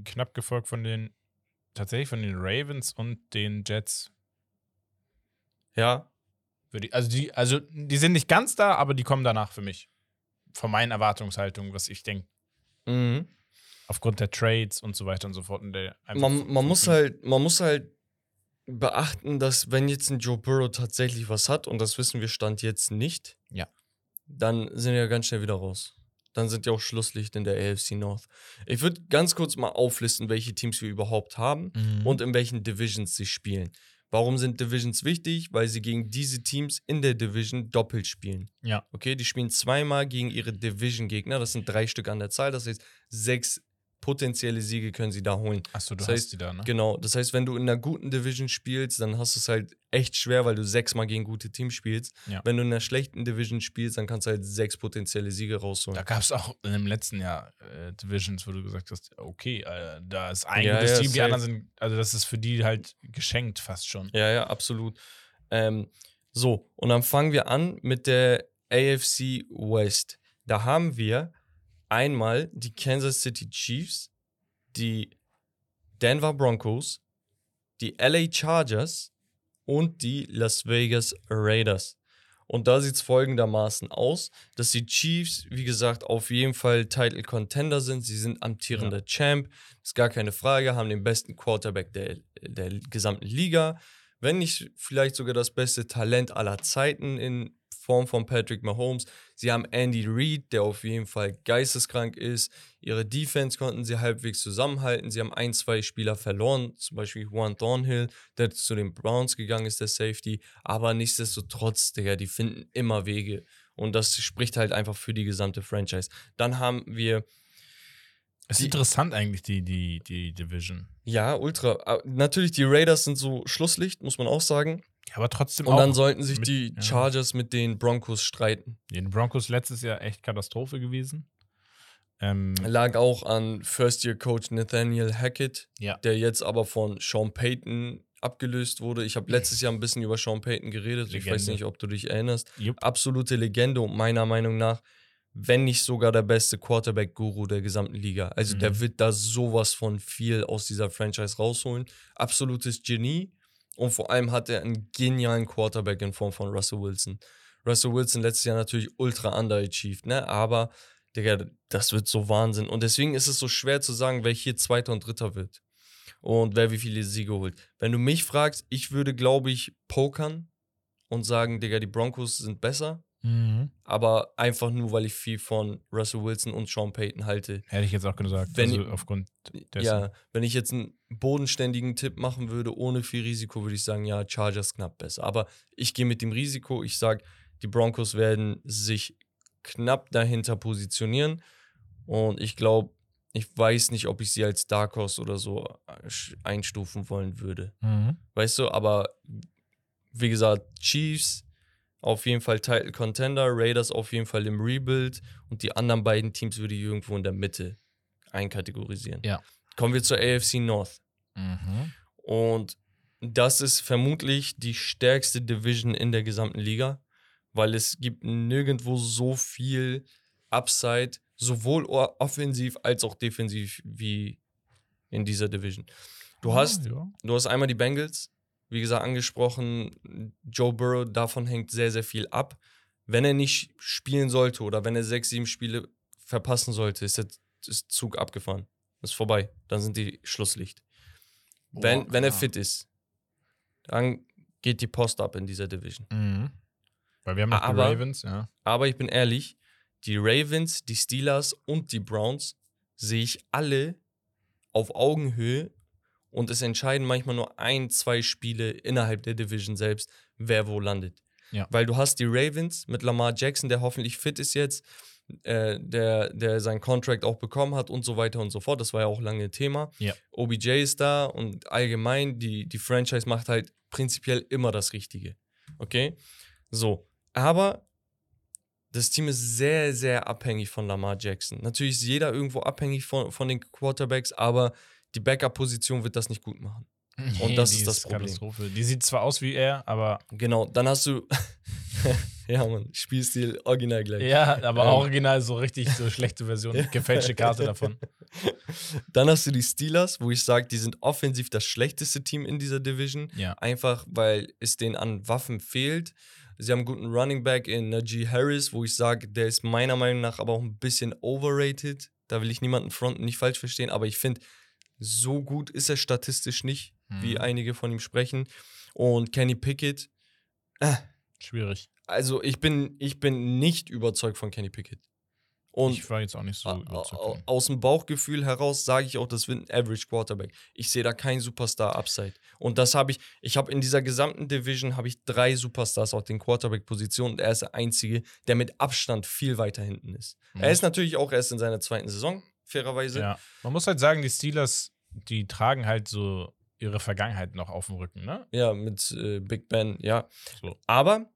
knapp gefolgt von den, tatsächlich von den Ravens und den Jets. Ja, Würde ich, also, die, also die sind nicht ganz da, aber die kommen danach für mich. Von meinen Erwartungshaltungen, was ich denke, mhm. Aufgrund der Trades und so weiter und so fort. Und man, man, muss halt, man muss halt beachten, dass wenn jetzt ein Joe Burrow tatsächlich was hat, und das wissen wir Stand jetzt nicht, Ja. dann sind wir ja ganz schnell wieder raus. Dann sind ja auch Schlusslicht in der AFC North. Ich würde ganz kurz mal auflisten, welche Teams wir überhaupt haben Mhm. und in welchen Divisions sie spielen. Warum sind Divisions wichtig? Weil sie gegen diese Teams in der Division doppelt spielen. Ja. Okay, die spielen zweimal gegen ihre Division-Gegner. Das sind drei Stück an der Zahl. Das heißt, sechs potenzielle Siege können sie da holen. Achso, du Das hast heißt, die da, ne? Genau, das heißt, wenn du in einer guten Division spielst, dann hast du es halt echt schwer, weil du sechsmal gegen gute Teams spielst. Ja. Wenn du in einer schlechten Division spielst, dann kannst du halt sechs potenzielle Siege rausholen. Da gab es auch in dem letzten Jahr äh, Divisions, wo du gesagt hast, okay, äh, da ist ein Ja, gutes ja, Team, die anderen sind, also das ist für die halt geschenkt fast schon. Ja, ja, absolut. Ähm, so, und dann fangen wir an mit der AFC West. Da haben wir einmal die Kansas City Chiefs, die Denver Broncos, die LA Chargers und die Las Vegas Raiders. Und da sieht es folgendermaßen aus, dass die Chiefs, wie gesagt, auf jeden Fall Title Contender sind. Sie sind amtierender Champ, ist gar keine Frage, haben den besten Quarterback der, der gesamten Liga. Wenn nicht vielleicht sogar das beste Talent aller Zeiten in Form von Patrick Mahomes. Sie haben Andy Reid, der auf jeden Fall geisteskrank ist. Ihre Defense konnten sie halbwegs zusammenhalten. Sie haben ein, zwei Spieler verloren, zum Beispiel Juan Thornhill, der zu den Browns gegangen ist, der Safety. Aber nichtsdestotrotz, Digga, die finden immer Wege. Und das spricht halt einfach für die gesamte Franchise. Dann haben wir Es ist interessant eigentlich, die, die, die Division. Ja, ultra. Ah, Natürlich, die Raiders sind so Schlusslicht, muss man auch sagen. Ja, aber trotzdem Und dann sollten sich mit- die. Chargers mit den Broncos streiten. Den Broncos letztes Jahr echt Katastrophe gewesen. Ähm, Lag auch an First-Year-Coach Nathaniel Hackett, ja. der jetzt aber von Sean Payton abgelöst wurde. Ich habe letztes Jahr ein bisschen über Sean Payton geredet. Ich weiß Legende. nicht, ob du dich erinnerst. Jupp. Absolute Legende und meiner Meinung nach, wenn nicht sogar der beste Quarterback-Guru der gesamten Liga. Also der Mhm. wird da sowas von viel aus dieser Franchise rausholen. Absolutes Genie. Und vor allem hat er einen genialen Quarterback in Form von Russell Wilson. Russell Wilson letztes Jahr natürlich ultra underachieved, ne? Aber, Digga, das wird so Wahnsinn. Und deswegen ist es so schwer zu sagen, wer hier Zweiter und Dritter wird. Und wer wie viele Siege holt. Wenn du mich fragst, ich würde, glaube ich, pokern und sagen, Digga, die Broncos sind besser. Mhm. Aber einfach nur, weil ich viel von Russell Wilson und Sean Payton halte. Hätte ich jetzt auch gesagt. Wenn also ich- aufgrund dessen. Ja, wenn ich jetzt einen bodenständigen Tipp machen würde, ohne viel Risiko, würde ich sagen, ja, Chargers knapp besser. Aber ich gehe mit dem Risiko, ich sage, die Broncos werden sich knapp dahinter positionieren. Und ich glaube, ich weiß nicht, ob ich sie als Dark Horse oder so äh, einstufen wollen würde. Mhm. Weißt du, aber wie gesagt, Chiefs auf jeden Fall Title Contender, Raiders auf jeden Fall im Rebuild und die anderen beiden Teams würde ich irgendwo in der Mitte einkategorisieren. Ja. Kommen wir zur AFC North. Mhm. Und das ist vermutlich die stärkste Division in der gesamten Liga, weil es gibt nirgendwo so viel Upside, sowohl offensiv als auch defensiv wie in dieser Division. Du hast Ah, ja. Du hast einmal die Bengals, wie gesagt, angesprochen. Joe Burrow, davon hängt sehr, sehr viel ab. wenn er nicht spielen sollte oder wenn er sechs, sieben Spiele verpassen sollte, ist der Zug abgefahren. Ist vorbei. Dann sind die Schlusslicht. wenn, Boah, wenn er klar. fit ist, dann geht die Post ab in dieser Division. Mhm. Weil wir haben noch Aber- die Ravens, ja. Aber ich bin ehrlich, die Ravens, die Steelers und die Browns sehe ich alle auf Augenhöhe und es entscheiden manchmal nur ein, zwei Spiele innerhalb der Division selbst, wer wo landet. Ja. Weil du hast die Ravens mit Lamar Jackson, der hoffentlich fit ist jetzt, äh, der, der seinen Contract auch bekommen hat und so weiter und so fort. Das war ja auch lange Thema. Ja. OBJ ist da und allgemein, die, die Franchise macht halt prinzipiell immer das Richtige. Okay? So. Aber das Team ist sehr, sehr abhängig von Lamar Jackson. Natürlich ist jeder irgendwo abhängig von, von den Quarterbacks, aber die Backup-Position wird das nicht gut machen. Und das ist das Problem. Katastrophe. Die sieht zwar aus wie er, aber Genau, dann hast du. ja, Mann, Spielstil original gleich. ja, aber Ähm. original so richtig so schlechte Version, gefälschte Karte davon. Dann hast du die Steelers, wo ich sage, die sind offensiv das schlechteste Team in dieser Division. Ja. Einfach, weil es denen an Waffen fehlt. Sie haben einen guten Running Back in Najee Harris, wo ich sage, der ist meiner Meinung nach aber auch ein bisschen overrated. Da will ich niemanden fronten, nicht falsch verstehen, aber ich finde, so gut ist er statistisch nicht, wie Mhm. einige von ihm sprechen. Und Kenny Pickett, Schwierig. also ich bin, ich bin nicht überzeugt von Kenny Pickett. Und ich war jetzt auch nicht so überzeugt. aus dem Bauchgefühl heraus sage ich auch, das wird ein Average Quarterback. Ich sehe da keinen Superstar-Upside. Und das habe ich, ich habe in dieser gesamten Division habe ich drei Superstars auf den Quarterback-Positionen und er ist der einzige, der mit Abstand viel weiter hinten ist. Mhm. Er ist natürlich auch erst in seiner zweiten Saison, fairerweise. Ja. Man muss halt sagen, die Steelers, die tragen halt so ihre Vergangenheit noch auf dem Rücken, ne? Ja, mit äh, Big Ben, ja. So. Aber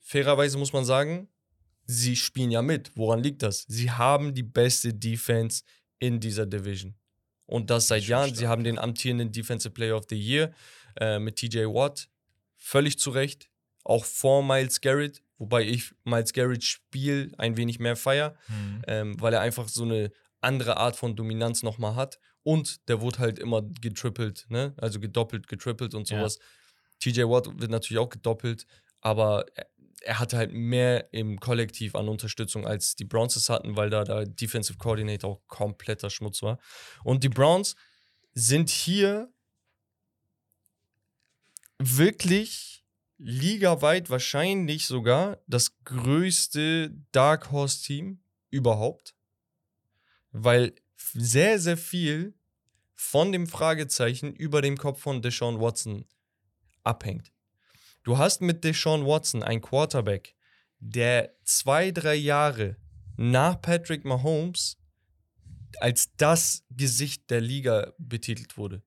fairerweise muss man sagen, sie spielen ja mit. Woran liegt das? Sie haben die beste Defense in dieser Division. Und das seit Jahren. Sie haben den amtierenden Defensive Player of the Year äh, mit TJ Watt. Völlig zu Recht. Auch vor Miles Garrett. Wobei ich Miles Garrett Spiel ein wenig mehr feier, Mhm. ähm, weil er einfach so eine andere Art von Dominanz nochmal hat. Und der wurde halt immer getrippelt, ne? Also gedoppelt, getrippelt und Ja. sowas. TJ Watt wird natürlich auch gedoppelt, aber er, er hatte halt mehr im Kollektiv an Unterstützung, als die Browns es hatten, weil da der Defensive Coordinator auch kompletter Schmutz war. Und die Browns sind hier wirklich ligaweit wahrscheinlich sogar das größte Dark Horse Team überhaupt, weil sehr, sehr viel von dem Fragezeichen über dem Kopf von Deshaun Watson abhängt. Du hast mit Deshaun Watson einen Quarterback, der zwei, drei Jahre nach Patrick Mahomes als das Gesicht der Liga betitelt wurde.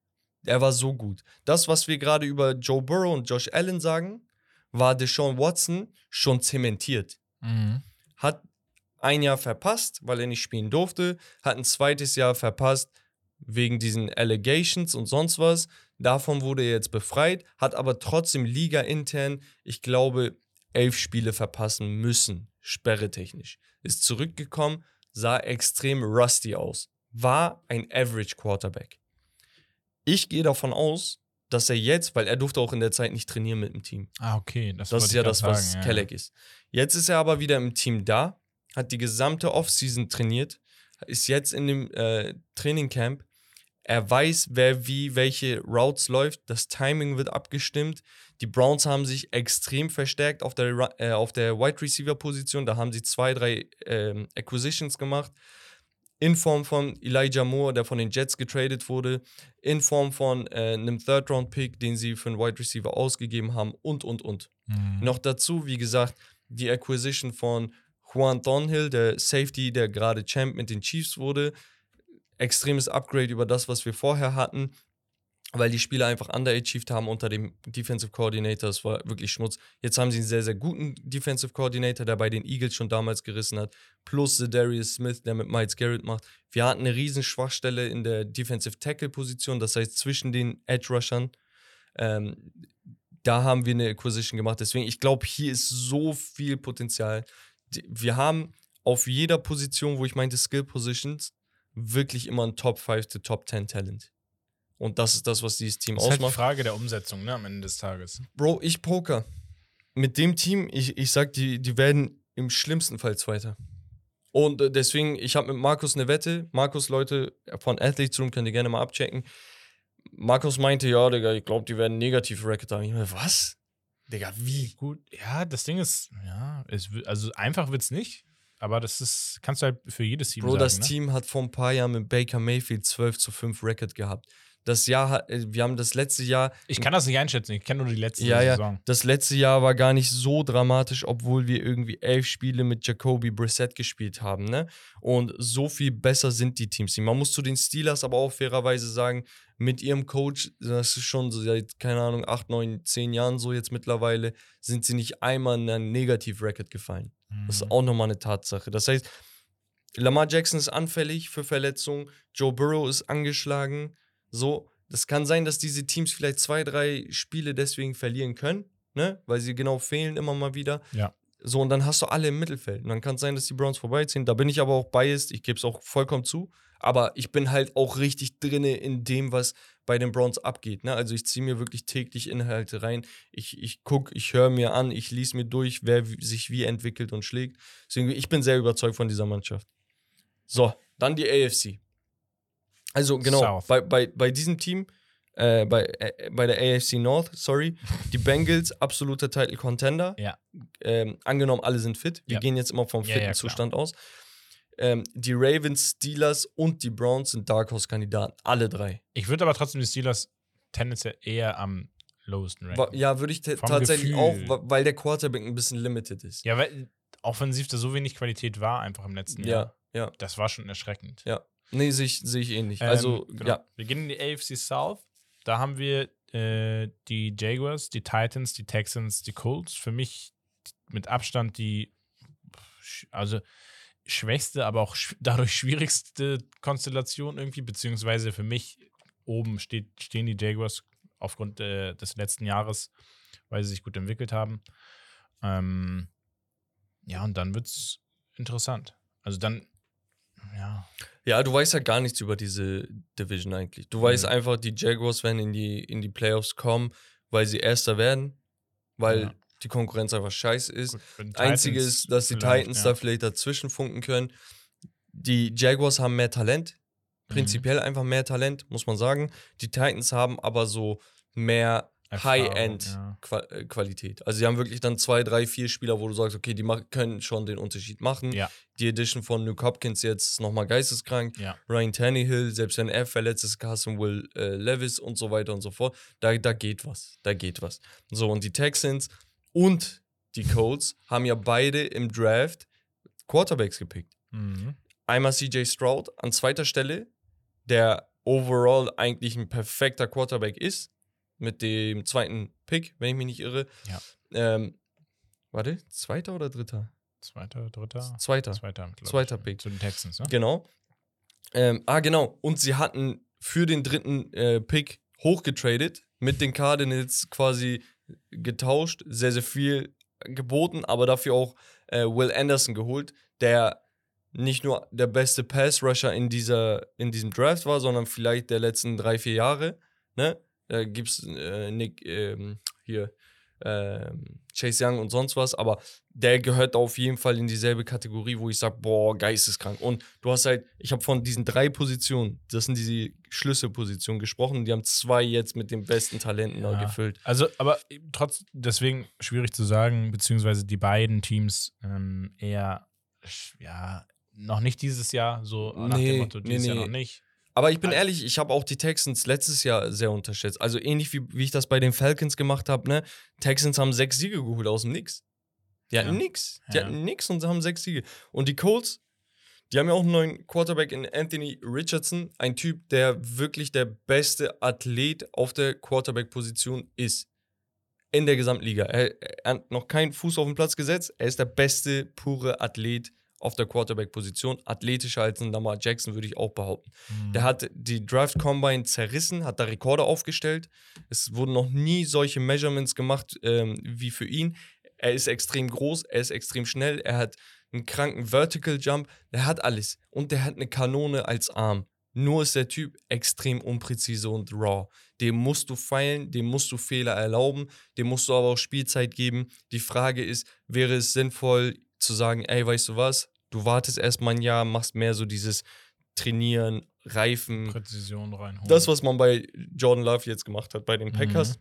Er war so gut. Das, was wir gerade über Joe Burrow und Josh Allen sagen, war Deshaun Watson schon zementiert. Mhm. Hat ein Jahr verpasst, weil er nicht spielen durfte, hat ein zweites Jahr verpasst wegen diesen Allegations und sonst was. Davon wurde er jetzt befreit, hat aber trotzdem Liga intern, ich glaube, elf Spiele verpassen müssen, sperretechnisch. Ist zurückgekommen, sah extrem rusty aus. War ein Average Quarterback. Ich gehe davon aus, dass er jetzt, weil er durfte auch in der Zeit nicht trainieren mit dem Team. Ah, okay. Das, Das ist ja das, was sagen, ja. Kelleck ist. Jetzt ist er aber wieder im Team da, hat die gesamte Offseason trainiert, ist jetzt in dem äh, Trainingcamp. Er weiß, wer wie welche Routes läuft. Das Timing wird abgestimmt. Die Browns haben sich extrem verstärkt auf der, äh, auf der Wide Receiver Position. Da haben sie zwei, drei ähm, Acquisitions gemacht. In Form von Elijah Moore, der von den Jets getradet wurde. In Form von äh, einem Third-Round-Pick, den sie für einen Wide Receiver ausgegeben haben. Und, und, und. Mhm. Noch dazu, wie gesagt, die Acquisition von Juan Thornhill, der Safety, der gerade Champ mit den Chiefs wurde. Extremes Upgrade über das, was wir vorher hatten, weil die Spieler einfach underachieved haben unter dem Defensive Coordinator. Das war wirklich Schmutz. Jetzt haben sie einen sehr, sehr guten Defensive Coordinator, der bei den Eagles schon damals gerissen hat. Plus the Darius Smith, der mit Miles Garrett macht. Wir hatten eine riesen Schwachstelle in der Defensive Tackle Position, das heißt zwischen den Edge Rushern. Ähm, da haben wir eine Acquisition gemacht. Deswegen, ich glaube, hier ist so viel Potenzial. Wir haben auf jeder Position, wo ich meinte Skill Positions, wirklich immer ein Top 5 to Top 10 Talent. Und das ist das, was dieses Team Das ist halt die ausmacht. Frage der Umsetzung, ne, am Ende des Tages. Bro, ich poker. Mit dem Team, ich, ich sag, die, die werden im schlimmsten Fall Zweiter. Und äh, deswegen, ich habe mit Markus eine Wette. Markus, Leute von Athletes Room, könnt ihr gerne mal abchecken. Markus meinte, ja, Digga, ich glaube, die werden negativ Record haben. Ich meine, was? Digga, wie? Gut, ja, das Ding ist, ja, es, also einfach wird es nicht, aber das ist, kannst du halt für jedes Team Bro, sagen. das ne? Team hat vor ein paar Jahren mit Baker Mayfield 12 zu 5 Record gehabt. Das Jahr, hat- äh, wir haben das letzte Jahr, Ich kann das nicht einschätzen, ich kenne nur die letzte ja, ja, Saison. das letzte Jahr war gar nicht so dramatisch, obwohl wir irgendwie elf Spiele mit Jacoby Brissett gespielt haben, ne? Und so viel besser sind die Teams. Man muss zu den Steelers aber auch fairerweise sagen, mit ihrem Coach, das ist schon so seit, keine Ahnung, acht, neun, zehn Jahren so jetzt mittlerweile, sind sie nicht einmal in einen Negativ-Record gefallen. Das Mhm. ist auch nochmal eine Tatsache. Das heißt, Lamar Jackson ist anfällig für Verletzungen, Joe Burrow ist angeschlagen. So, das kann sein, dass diese Teams vielleicht zwei, drei Spiele deswegen verlieren können, ne? Weil sie genau fehlen immer mal wieder. Ja. So, und dann hast du alle im Mittelfeld. Und dann kann es sein, dass die Browns vorbeiziehen. Da bin ich aber auch biased, ich gebe es auch vollkommen zu. Aber ich bin halt auch richtig drinne in dem, was bei den Browns abgeht. Ne? Also ich ziehe mir wirklich täglich Inhalte rein. Ich, ich gucke, ich höre mir an, ich lese mir durch, wer sich wie entwickelt und schlägt. Deswegen, ich bin sehr überzeugt von dieser Mannschaft. So, dann die AFC. Also genau, South. bei, bei, bei diesem Team, äh, bei, äh, bei der AFC North, sorry, die Bengals, absoluter Title Contender. Ja. Ähm, angenommen, alle sind fit. Wir Ja. gehen jetzt immer vom Ja, fitten ja. Zustand aus. Ähm, die Ravens, Steelers und die Browns sind Dark Horse-Kandidaten. Alle drei. Ich würde aber trotzdem die Steelers tendenziell eher am lowesten ranken. Ja, würde ich tatsächlich Gefühl. auch, weil der Quarterback ein bisschen limited ist. Ja, weil offensiv da so wenig Qualität war einfach im letzten Jahr. ja. ja. Das war schon erschreckend. Nee, sehe ich, seh ich ähnlich. Ähm, also, genau. ja. Wir gehen in die AFC South. Da haben wir äh, die Jaguars, die Titans, die Texans, die Colts. Für mich mit Abstand die, also schwächste, aber auch sch dadurch schwierigste Konstellation irgendwie, beziehungsweise für mich oben steht, stehen die Jaguars aufgrund äh, des letzten Jahres, weil sie sich gut entwickelt haben. Ähm, ja, und dann wird es interessant. Also dann, ja, Ja, du weißt ja gar nichts über diese Division eigentlich. Du weißt Mhm. einfach, die Jaguars werden in die, in die Playoffs kommen, weil sie Erster werden, weil Ja. die Konkurrenz einfach scheiße ist. gut, Einzige ist, dass die Titans ja. da vielleicht dazwischen funken können. Die Jaguars haben mehr Talent, Mhm. prinzipiell einfach mehr Talent, muss man sagen. Die Titans haben aber so mehr Erfahrung, ja. High-End-Qualität. Also, sie haben wirklich dann zwei, drei, vier Spieler, wo du sagst, okay, die können schon den Unterschied machen. Ja. Die Edition von Luke Hopkins jetzt ist nochmal geisteskrank. Ja. Ryan Tannehill, selbst wenn er verletzt ist, Carson Will äh, Levis und so weiter und so fort. Da, da geht was. Da geht was. So, und die Texans und die Colts haben ja beide im Draft Quarterbacks gepickt. Mhm. Einmal CJ Stroud an zweiter Stelle, der overall eigentlich ein perfekter Quarterback ist, mit dem zweiten Pick, wenn ich mich nicht irre. Ja. Ähm, warte, zweiter oder dritter? Zweiter, dritter? Zweiter. Zweiter, Zweiter. Pick. Zu den Texans, ne? Genau. Ähm, ah, genau. Und sie hatten für den dritten äh, Pick hochgetradet, mit den Cardinals quasi getauscht, sehr, sehr viel geboten, aber dafür auch äh, Will Anderson geholt, der nicht nur der beste Pass-Rusher in, dieser, in diesem Draft war, sondern vielleicht der letzten drei, vier Jahre. Ne? Da gibt es äh, Nick, ähm, hier, ähm, Chase Young und sonst was, aber der gehört auf jeden Fall in dieselbe Kategorie, wo ich sage, boah, geisteskrank. Und du hast halt, ich habe von diesen drei Positionen, das sind diese Schlüsselpositionen gesprochen, die haben zwei jetzt mit den besten Talenten Ja. gefüllt. Also, aber trotz, deswegen schwierig zu sagen, beziehungsweise die beiden Teams ähm, eher, ja, noch nicht dieses Jahr, so nach Nee, dem Motto, nee, dieses Jahr nee. noch nicht. Aber ich bin Also- ehrlich, ich habe auch die Texans letztes Jahr sehr unterschätzt. Also ähnlich wie, wie ich das bei den Falcons gemacht habe, ne? Texans haben sechs Siege geholt aus dem Nix. Die hatten Ja. nix. Die Ja. hatten nix und sie haben sechs Siege. Und die Colts, die haben ja auch einen neuen Quarterback in Anthony Richardson. Ein Typ, der wirklich der beste Athlet auf der Quarterback-Position ist. In der Gesamtliga. Er, er hat noch keinen Fuß auf den Platz gesetzt. Er ist der beste pure Athlet auf der Quarterback-Position. Athletischer als ein Lamar Jackson, würde ich auch behaupten. Mhm. Der hat die Draft Combine zerrissen, hat da Rekorde aufgestellt. Es wurden noch nie solche Measurements gemacht ähm, wie für ihn. Er ist extrem groß, er ist extrem schnell, er hat einen kranken Vertical Jump, er hat alles. Und der hat eine Kanone als Arm. Nur ist der Typ extrem unpräzise und raw. Dem musst du feilen, dem musst du Fehler erlauben, dem musst du aber auch Spielzeit geben. Die Frage ist, wäre es sinnvoll, zu sagen, ey, weißt du was, du wartest erstmal ein Jahr, machst mehr so dieses Trainieren, Reifen, Präzision reinholen. das, was man bei Jordan Love jetzt gemacht hat, bei den Mhm. Packers.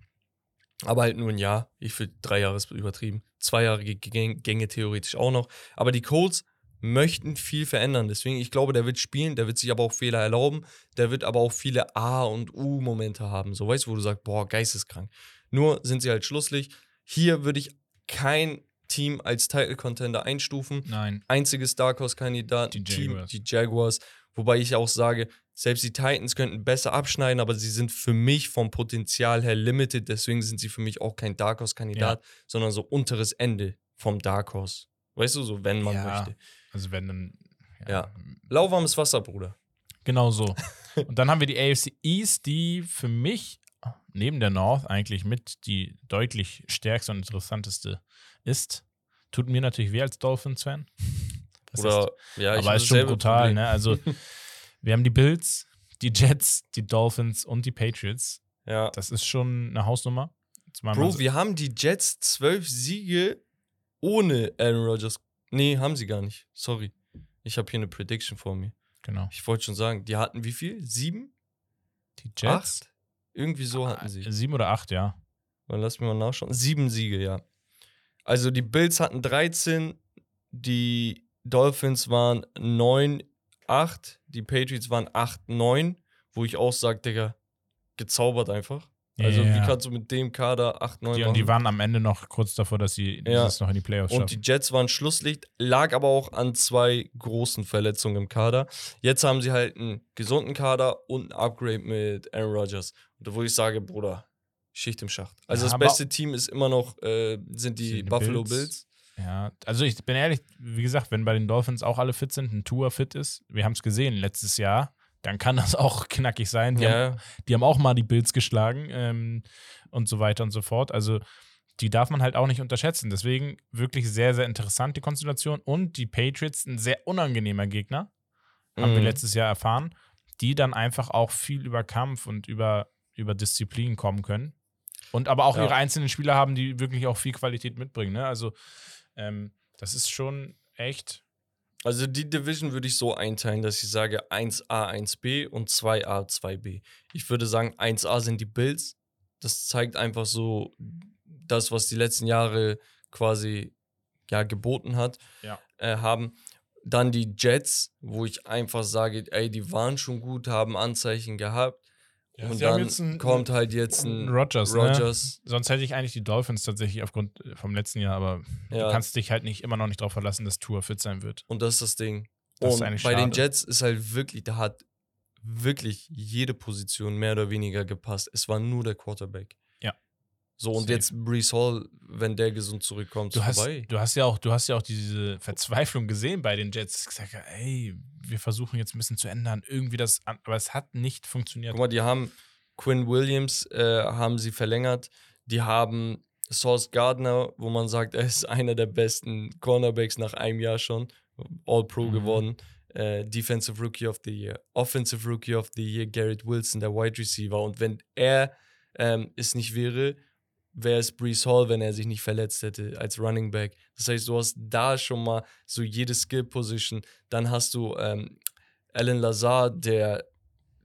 Aber halt nur ein Jahr. Ich finde, drei Jahre ist übertrieben. Zwei Jahre Gänge, Gänge theoretisch auch noch. Aber die Colts möchten viel verändern. Deswegen, ich glaube, der wird spielen, der wird sich aber auch Fehler erlauben. Der wird aber auch viele A- und U-Momente haben. So, weißt du, wo du sagst, boah, geisteskrank. Nur sind sie halt schlusslich. Hier würde ich kein Team als Title-Contender einstufen Nein. einziges Dark Horse-Kandidat, Die Team, Jaguars. die Jaguars. Wobei ich auch sage, selbst die Titans könnten besser abschneiden, aber sie sind für mich vom Potenzial her limited. Deswegen sind sie für mich auch kein Dark Horse-Kandidat, sondern so unteres Ende vom Dark Horse. Weißt du, so wenn man Ja. möchte. Also wenn dann. Ja. Lauwarmes Wasser, Bruder. Genau so. Und dann haben wir die AFC East, die für mich neben der North eigentlich mit die deutlich stärkste und interessanteste ist. Tut mir natürlich weh als Dolphins-Fan. Das heißt- Oder, ja, ich aber ist schon brutal, ne? Also, wir haben die Bills, die Jets, die Dolphins und die Patriots. Ja. Das ist schon eine Hausnummer. Bro, so- wir haben die Jets zwölf Siege ohne Aaron Rodgers. Nee, haben sie gar nicht. Sorry. Ich habe hier eine Prediction vor mir. genau. Ich wollte schon sagen, die hatten wie viel? Sieben? Die Jets. Acht? Irgendwie so hatten sie. Sieben oder acht, ja. Dann lass mich mal nachschauen. Sieben Siege, ja. Also die Bills hatten 13, die Dolphins waren 9, 8, die Patriots waren 8, 9, wo ich auch sage, Digga, gezaubert einfach. Also Ja. wie kannst du mit dem Kader 8, 9 Die, machen? und die waren am Ende noch kurz davor, dass sie Ja. das noch in die Playoffs Und die schaffen. Jets waren Schlusslicht, lag aber auch an zwei großen Verletzungen im Kader. Jetzt haben sie halt einen gesunden Kader und ein Upgrade mit Aaron Rodgers. Und wo ich sage, Bruder, Schicht im Schacht. Also Ja, das beste Team ist immer noch, äh, sind die die Buffalo Bills. Bills. Ja, also ich bin ehrlich, wie gesagt, wenn bei den Dolphins auch alle fit sind, ein Tour fit ist, wir haben es gesehen letztes Jahr, dann kann das auch knackig sein. Die, haben, Ja, die haben auch mal die Bills geschlagen ähm, und so weiter und so fort. Also die darf man halt auch nicht unterschätzen. Deswegen wirklich sehr, sehr interessant die Konstellation. Und die Patriots, ein sehr unangenehmer Gegner, haben wir Mhm. letztes Jahr erfahren, die dann einfach auch viel über Kampf und über, über Disziplin kommen können. Und aber auch Ja. ihre einzelnen Spieler haben, die wirklich auch viel Qualität mitbringen. Ne? Also ähm, das ist schon echt. Also die Division würde ich so einteilen, dass ich sage 1A, 1B und 2A, 2B. Ich würde sagen, 1A sind die Bills. Das zeigt einfach so das, was die letzten Jahre quasi ja, geboten hat, Ja. äh, haben. Dann die Jets, wo ich einfach sage, ey, die waren schon gut, haben Anzeichen gehabt. Ja, und dann jetzt einen- kommt halt jetzt ein Rodgers, ne? Rodgers. Sonst hätte ich eigentlich die Dolphins tatsächlich aufgrund äh, vom letzten Jahr, aber du Ja. kannst dich halt nicht immer noch nicht darauf verlassen, dass Tour fit sein wird. Und das ist das Ding. Das ist und bei den schade. Jets ist halt wirklich, da hat wirklich jede Position mehr oder weniger gepasst. Es war nur der Quarterback. So, und Safe. jetzt Brees Hall, wenn der gesund zurückkommt, Du hast, vorbei. du hast ja auch, du hast ja auch diese Verzweiflung gesehen bei den Jets. Gesagt, ey, wir versuchen jetzt ein bisschen zu ändern, irgendwie das, aber es hat nicht funktioniert. Guck mal, die haben Quinn Williams, äh, haben sie verlängert. Die haben Sauce Gardner, wo man sagt, er ist einer der besten Cornerbacks nach einem Jahr schon. All-Pro Mhm. geworden. Äh, Defensive Rookie of the Year. Offensive Rookie of the Year, Garrett Wilson, der Wide Receiver. Und wenn er ähm, es nicht wäre, wäre es Brees Hall, wenn er sich nicht verletzt hätte als Running Back. Das heißt, du hast da schon mal so jede Skill-Position. Dann hast du ähm, Alan Lazar, der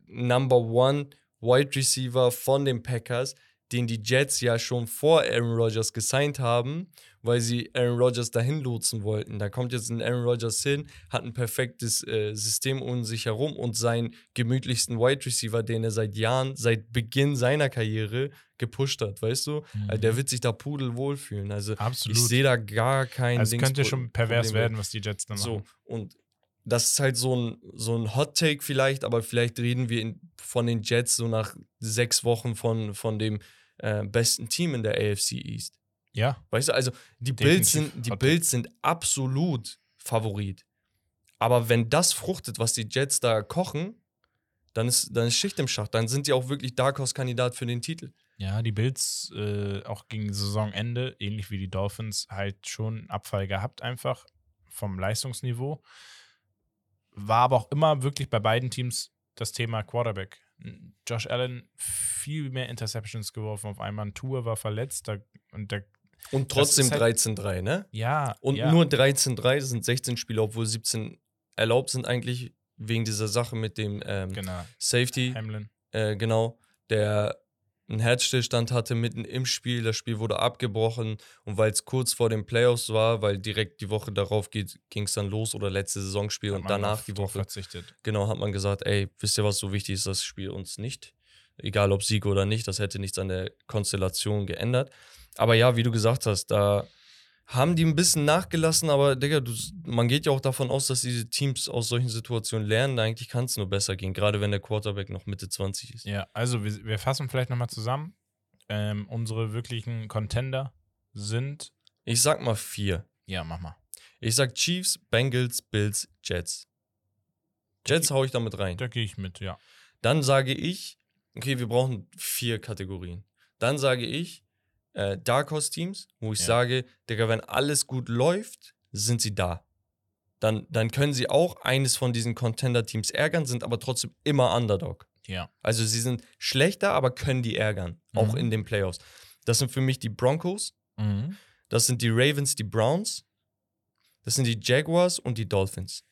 Number One Wide Receiver von den Packers, den die Jets ja schon vor Aaron Rodgers gesigned haben, weil sie Aaron Rodgers dahin lotsen wollten. Da kommt jetzt ein Aaron Rodgers hin, hat ein perfektes äh, System um sich herum und seinen gemütlichsten Wide Receiver, den er seit Jahren, seit Beginn seiner Karriere gepusht hat, weißt du? Also der wird sich da pudelwohl fühlen. Also Mhm. Absolut. ich sehe da gar kein also es könnte schon pervers Problem. werden, was die Jets dann So, machen. und das ist halt so ein, so ein Hot Take vielleicht, aber vielleicht reden wir in, von den Jets so nach sechs Wochen von, von dem äh, besten Team in der AFC East. Ja, Weißt du, also die Bills sind, die Bills sind absolut Favorit. Aber wenn das fruchtet, was die Jets da kochen, dann ist, dann ist Schicht im Schacht. Dann sind die auch wirklich Dark Horse-Kandidat für den Titel. Ja, die Bills äh, auch gegen Saisonende, ähnlich wie die Dolphins, halt schon einen Abfall gehabt, einfach vom Leistungsniveau. War aber auch immer wirklich bei beiden Teams das Thema Quarterback. Josh Allen viel mehr Interceptions geworfen auf einmal. Ein Tour war verletzt da, und der, Und trotzdem halt- 13-3, ne? Ja. Und ja. nur 13-3 das sind 16 Spieler, obwohl 17 erlaubt sind eigentlich wegen dieser Sache mit dem ähm, Genau. Safety. Hamlin. äh, genau, der einen Herzstillstand hatte mitten im Spiel. Das Spiel wurde abgebrochen und weil es kurz vor den Playoffs war, weil direkt die Woche darauf ging es dann los oder letzte Saisonspiel Hat und danach die Woche, verzichtet. genau, hat man gesagt, ey, wisst ihr was, so wichtig ist das Spiel uns nicht. Egal ob Sieg oder nicht, das hätte nichts an der Konstellation geändert. Aber ja, wie du gesagt hast, da haben die ein bisschen nachgelassen, aber Digga, du, man geht ja auch davon aus, dass diese Teams aus solchen Situationen lernen. Eigentlich kann es nur besser gehen, gerade wenn der Quarterback noch Mitte 20 ist. Ja, also wir, wir fassen vielleicht nochmal zusammen. Ähm, unsere wirklichen Contender sind. Ich sag mal vier. Ja, mach mal. Ich sag Chiefs, Bengals, Bills, Jets. Jets hau ich damit rein. Da gehe ich mit, ja. Dann sage ich, okay, wir brauchen vier Kategorien. Dann sage ich äh, Dark Horse Teams, wo ich Ja. sage, Digga, wenn alles gut läuft, sind sie da. Dann, dann können sie auch eines von diesen Contender-Teams ärgern, sind aber trotzdem immer Underdog. Ja. Also sie sind schlechter, aber können die ärgern, auch Mhm. in den Playoffs. Das sind für mich die Broncos, Mhm. das sind die Ravens, die Browns, das sind die Jaguars und die Dolphins.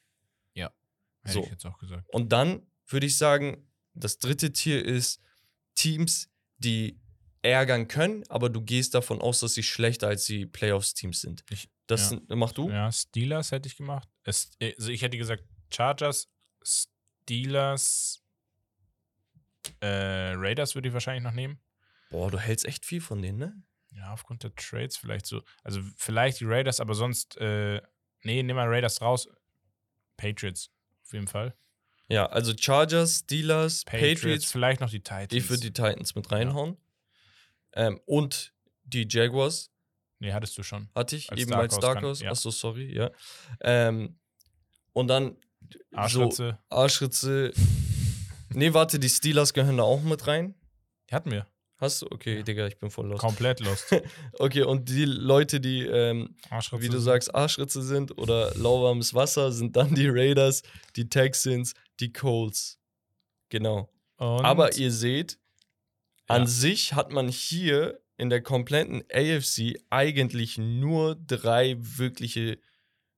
Hätte So. ich jetzt auch gesagt. Und dann würde ich sagen, das dritte Tier ist Teams, die ärgern können, aber du gehst davon aus, dass sie schlechter als die Playoffs-Teams sind. Ich- das ja. sind, mach du? Ja, Steelers hätte ich gemacht. Es, also ich hätte gesagt Chargers, Steelers, äh, Raiders würde ich wahrscheinlich noch nehmen. Boah, du hältst echt viel von denen, ne? Ja, aufgrund der Trades vielleicht so. Also vielleicht die Raiders, aber sonst, äh, nee, nimm mal Raiders raus. Patriots, auf jeden Fall. Ja, also Chargers, Steelers, Patriots, Patriots. vielleicht noch die Titans. ich würde die Titans mit reinhauen. Ähm, und die Jaguars Nee, hattest du schon. hatte ich Als eben Dark als Dark Horse. ja. Achso, sorry, ja. Ähm, und dann so Arschritze, Arschritze. nee, warte, die Steelers gehören da auch mit rein. die hatten wir. Hast du? Okay, Ja. Digga, ich bin voll los. Komplett lost. Okay, und die Leute, die, ähm, Arschritze. wie du sagst, Arschritze sind oder lauwarmes Wasser, sind dann die Raiders, die Texans, die Colts. Genau. Und Aber ihr seht, an Ja. sich hat man hier in der kompletten AFC eigentlich nur drei wirkliche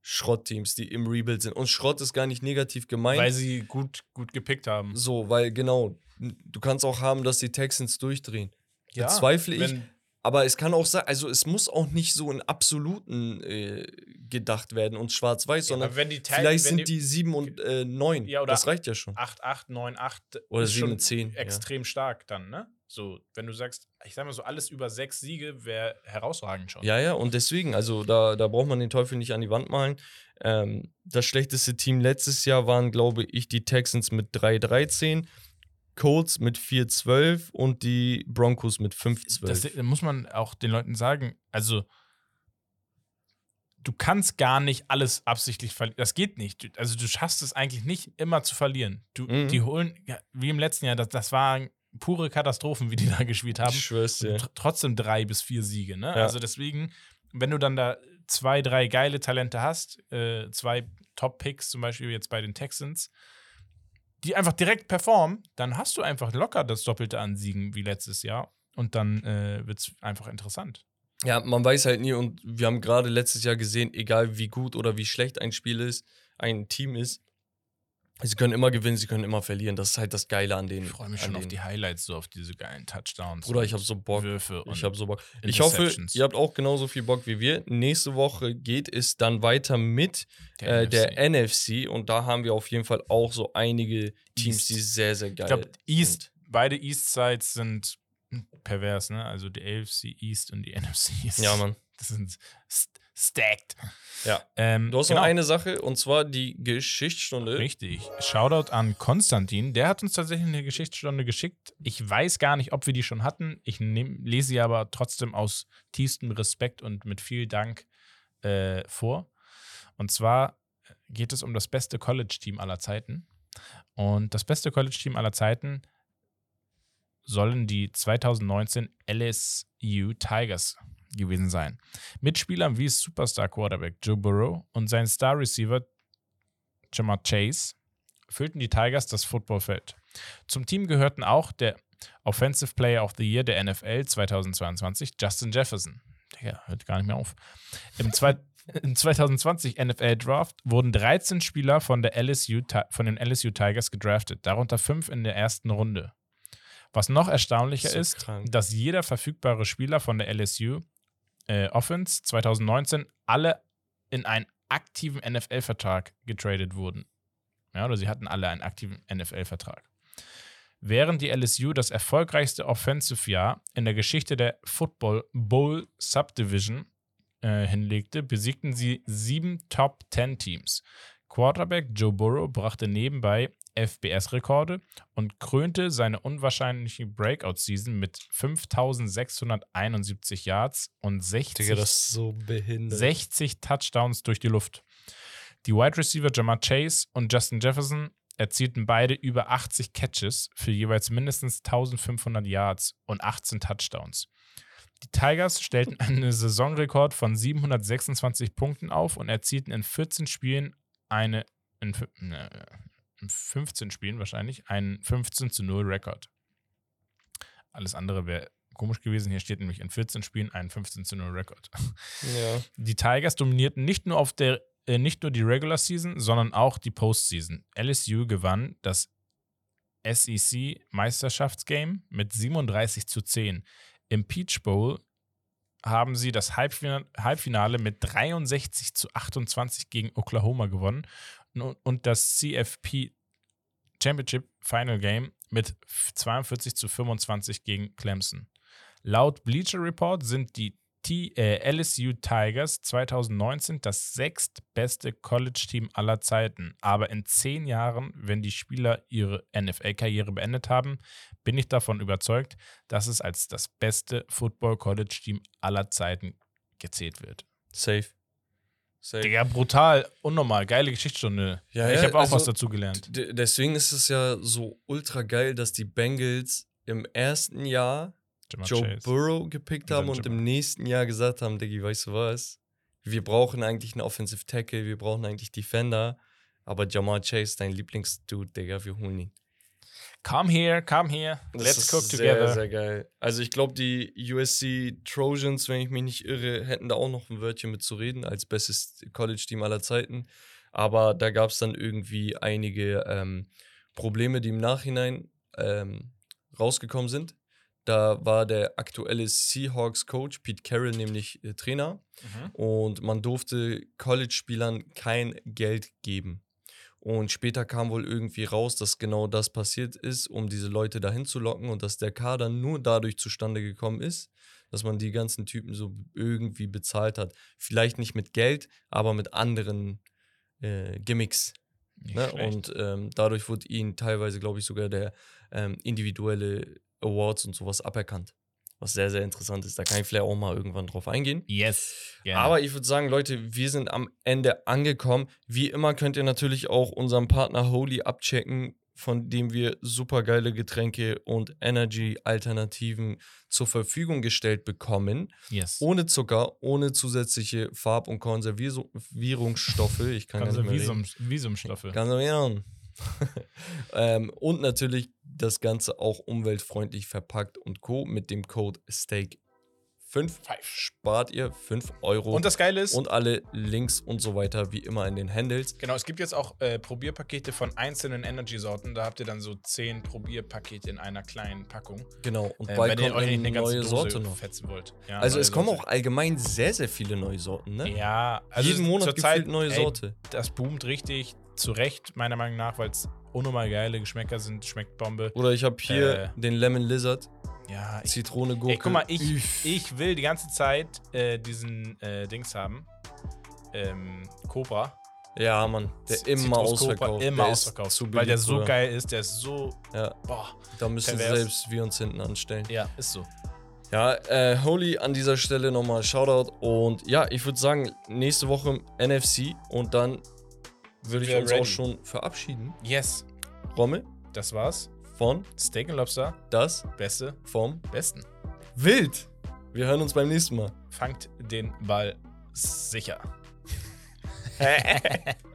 Schrottteams, die im Rebuild sind. Und Schrott ist gar nicht negativ gemeint. weil sie gut, gut gepickt haben. so, weil genau, du kannst auch haben, dass die Texans durchdrehen. Bezweifle ich. Aber es kann auch sein, also es muss auch nicht so in absoluten äh, gedacht werden und schwarz-weiß, sondern wenn die Tag- vielleicht sind die 7 und äh, 9. Ja, oder das reicht ja schon. 8, 8, 9, 8 Oder ist 7 schon und 10. Ja. extrem stark dann, ne? So, wenn du sagst, ich sag mal so, alles über sechs Siege wäre herausragend schon. ja, ja, und deswegen, also da, da braucht man den Teufel nicht an die Wand malen. Ähm, das schlechteste Team letztes Jahr waren, glaube ich, die Texans mit 3-13, Colts mit 4-12 und die Broncos mit 5-12. Das muss man auch den Leuten sagen. Also, du kannst gar nicht alles absichtlich verlieren. Das geht nicht. Also, du schaffst es eigentlich nicht immer zu verlieren. Du, Mhm. Die holen, wie im letzten Jahr, das, das waren pure Katastrophen, wie die da gespielt haben. Ich schwör's dir. Tr- trotzdem drei bis vier Siege. Ne? Ja. Also deswegen, wenn du dann da zwei, drei geile Talente hast, äh, zwei Top-Picks, zum Beispiel jetzt bei den Texans, die einfach direkt performen, dann hast du einfach locker das Doppelte an Siegen wie letztes Jahr. Und dann äh, wird es einfach interessant. Ja, man weiß halt nie und wir haben gerade letztes Jahr gesehen, egal wie gut oder wie schlecht ein Spiel ist, ein Team ist, sie können immer gewinnen, sie können immer verlieren. Das ist halt das Geile an denen. Ich freue mich schon auf denen. die Highlights, so auf diese geilen Touchdowns. Und ich habe so Bock. Würfe Ich habe so Bock. Ich hoffe, ihr habt auch genauso viel Bock wie wir. Nächste Woche geht es dann weiter mit der äh, der NFC. NFC und da haben wir auf jeden Fall auch so einige Teams, East. die sehr, sehr geil Ich glaube, East, sind. beide East Sides sind pervers, ne? Also die AFC East und die NFC East. Ja, Mann. Das sind stacked. Ja. Ähm, Du hast genau. noch eine Sache und zwar die Geschichtsstunde. Richtig. Shoutout an Konstantin. Der hat uns tatsächlich eine Geschichtsstunde geschickt. Ich weiß gar nicht, ob wir die schon hatten. Ich nehm, lese sie aber trotzdem aus tiefstem Respekt und mit viel Dank äh, vor. Und zwar geht es um das beste College-Team aller Zeiten. Und das beste College-Team aller Zeiten sollen die 2019 LSU Tigers gewesen sein. Mit Spielern wie Superstar Quarterback Joe Burrow und sein Star Receiver Jamar Chase füllten die Tigers das Footballfeld. Zum Team gehörten auch der Offensive Player of the Year der NFL 2022, Justin Jefferson. Der hört gar nicht mehr auf. Im, zwei, im 2020 NFL Draft wurden 13 Spieler von, der LSU, von den LSU Tigers gedraftet, darunter fünf in der ersten Runde. Was noch erstaunlicher So ist, dass jeder verfügbare Spieler von der LSU äh, Offense 2019 alle in einen aktiven NFL-Vertrag getradet wurden. Ja, oder sie hatten alle einen aktiven NFL-Vertrag. Während die LSU das erfolgreichste Offensive-Jahr in der Geschichte der Football Bowl Subdivision äh, hinlegte, besiegten sie sieben Top-10-Teams. Quarterback Joe Burrow brachte nebenbei FBS-Rekorde und krönte seine unwahrscheinliche Breakout-Season mit 5671 Yards und 60, Digga, so behindert. 60 Touchdowns durch die Luft. Die Wide Receiver Jamar Chase und Justin Jefferson erzielten beide über 80 Catches für jeweils mindestens 1500 Yards und 18 Touchdowns. Die Tigers stellten einen Saisonrekord von 726 Punkten auf und erzielten in 14 Spielen eine, in, ne, in 15 Spielen wahrscheinlich, einen 15 zu 0 Rekord. Alles andere wäre komisch gewesen. Hier steht nämlich in 14 Spielen ein 15 zu 0 Rekord. Ja. Die Tigers dominierten nicht nur auf der äh, nicht nur die Regular Season, sondern auch die Postseason. LSU gewann das SEC Meisterschaftsgame mit 37 zu 10. Im Peach Bowl haben sie das Halbfinale, Halbfinale mit 63 zu 28 gegen Oklahoma gewonnen und das CFP Championship Final Game mit 42 zu 25 gegen Clemson. Laut Bleacher Report sind die T äh, LSU Tigers 2019 das sechstbeste College-Team aller Zeiten. Aber in zehn Jahren, wenn die Spieler ihre NFL-Karriere beendet haben, bin ich davon überzeugt, dass es als das beste Football-College-Team aller Zeiten gezählt wird. Safe. Safe. Digga, brutal, unnormal, geile Geschichtsstunde. Ja, ich ja, habe auch also was dazu gelernt. Deswegen ist es ja so ultra geil, dass die Bengals im ersten Jahr Jamar Joe Chase. Burrow gepickt Und haben und Jamar. im nächsten Jahr gesagt haben, Diggi, weißt du was? Wir brauchen eigentlich einen Offensive Tackle, wir brauchen eigentlich Defender, aber Jamar Chase, dein Lieblingsdude, Digga, wir holen ihn. Come here, come here, let's cook sehr, together. Sehr geil. Also ich glaube, die USC Trojans, wenn ich mich nicht irre, hätten da auch noch ein Wörtchen mit zu reden, als bestes College-Team aller Zeiten. Aber da gab es dann irgendwie einige ähm, Probleme, die im Nachhinein ähm, rausgekommen sind. Da war der aktuelle Seahawks-Coach, Pete Carroll, nämlich äh, Trainer. Mhm. Und man durfte College-Spielern kein Geld geben. Und später kam wohl irgendwie raus, dass genau das passiert ist, um diese Leute dahin zu locken und dass der Kader nur dadurch zustande gekommen ist, dass man die ganzen Typen so irgendwie bezahlt hat. Vielleicht nicht mit Geld, aber mit anderen äh, Gimmicks. Ne? Und ähm, dadurch wurde ihnen teilweise, glaube ich, sogar der ähm, individuelle Awards und sowas aberkannt. Was sehr, sehr interessant ist. Da kann ich vielleicht auch mal irgendwann drauf eingehen. yes. Gerne. Aber ich würde sagen, Leute, wir sind am Ende angekommen. Wie immer könnt ihr natürlich auch unseren Partner Holy abchecken, von dem wir super geile Getränke und Energy-Alternativen zur Verfügung gestellt bekommen. yes. Ohne Zucker, ohne zusätzliche Farb- und Konservierungsstoffe. Ich kann gar Also ähm, und natürlich das Ganze auch umweltfreundlich verpackt und Co. mit dem Code STEAK5 spart ihr 5 Euro. Und das Geile ist, und alle Links und so weiter wie immer in den Handles. genau, es gibt jetzt auch äh, Probierpakete von einzelnen Energy-Sorten. Da habt ihr dann so zehn Probierpakete in einer kleinen Packung. Genau. Und Äh, bald wenn ihr kommt euch eine nicht eine ganze neue Dose Sorte noch. fetzen wollt. Ja, Also es kommen Sorte. auch allgemein sehr, sehr viele neue Sorten, ne? Ja, also Jeden Monat gefühlt neue ey, Sorte. Das boomt richtig. Zu Recht, meiner Meinung nach, weil es unnormal geile Geschmäcker sind. Schmeckt Bombe. Oder ich habe hier Äh, den Lemon Lizard, Ja, ich, Zitrone, Gurke. ey, guck mal, ich, Üff. ich will die ganze Zeit äh, diesen äh, Dings haben. Ähm, Cobra. Ja, Mann, der Z- immer ausverkauft. Immer der ausverkauft. Zu weil der beliebt, so Bruder. geil ist, der ist so. Ja, Boah. da müssen Pervers. selbst wir uns hinten anstellen. Ja, ist so. Ja, äh, Holy an dieser Stelle nochmal Shoutout. Und ja, ich würde sagen, nächste Woche NFC und dann würde ich uns ready. auch schon verabschieden. Yes. Rommel Das war's. von Steak and Lobster. das Beste. vom Besten. Wild. Wir hören uns beim nächsten Mal. Fangt den Ball sicher.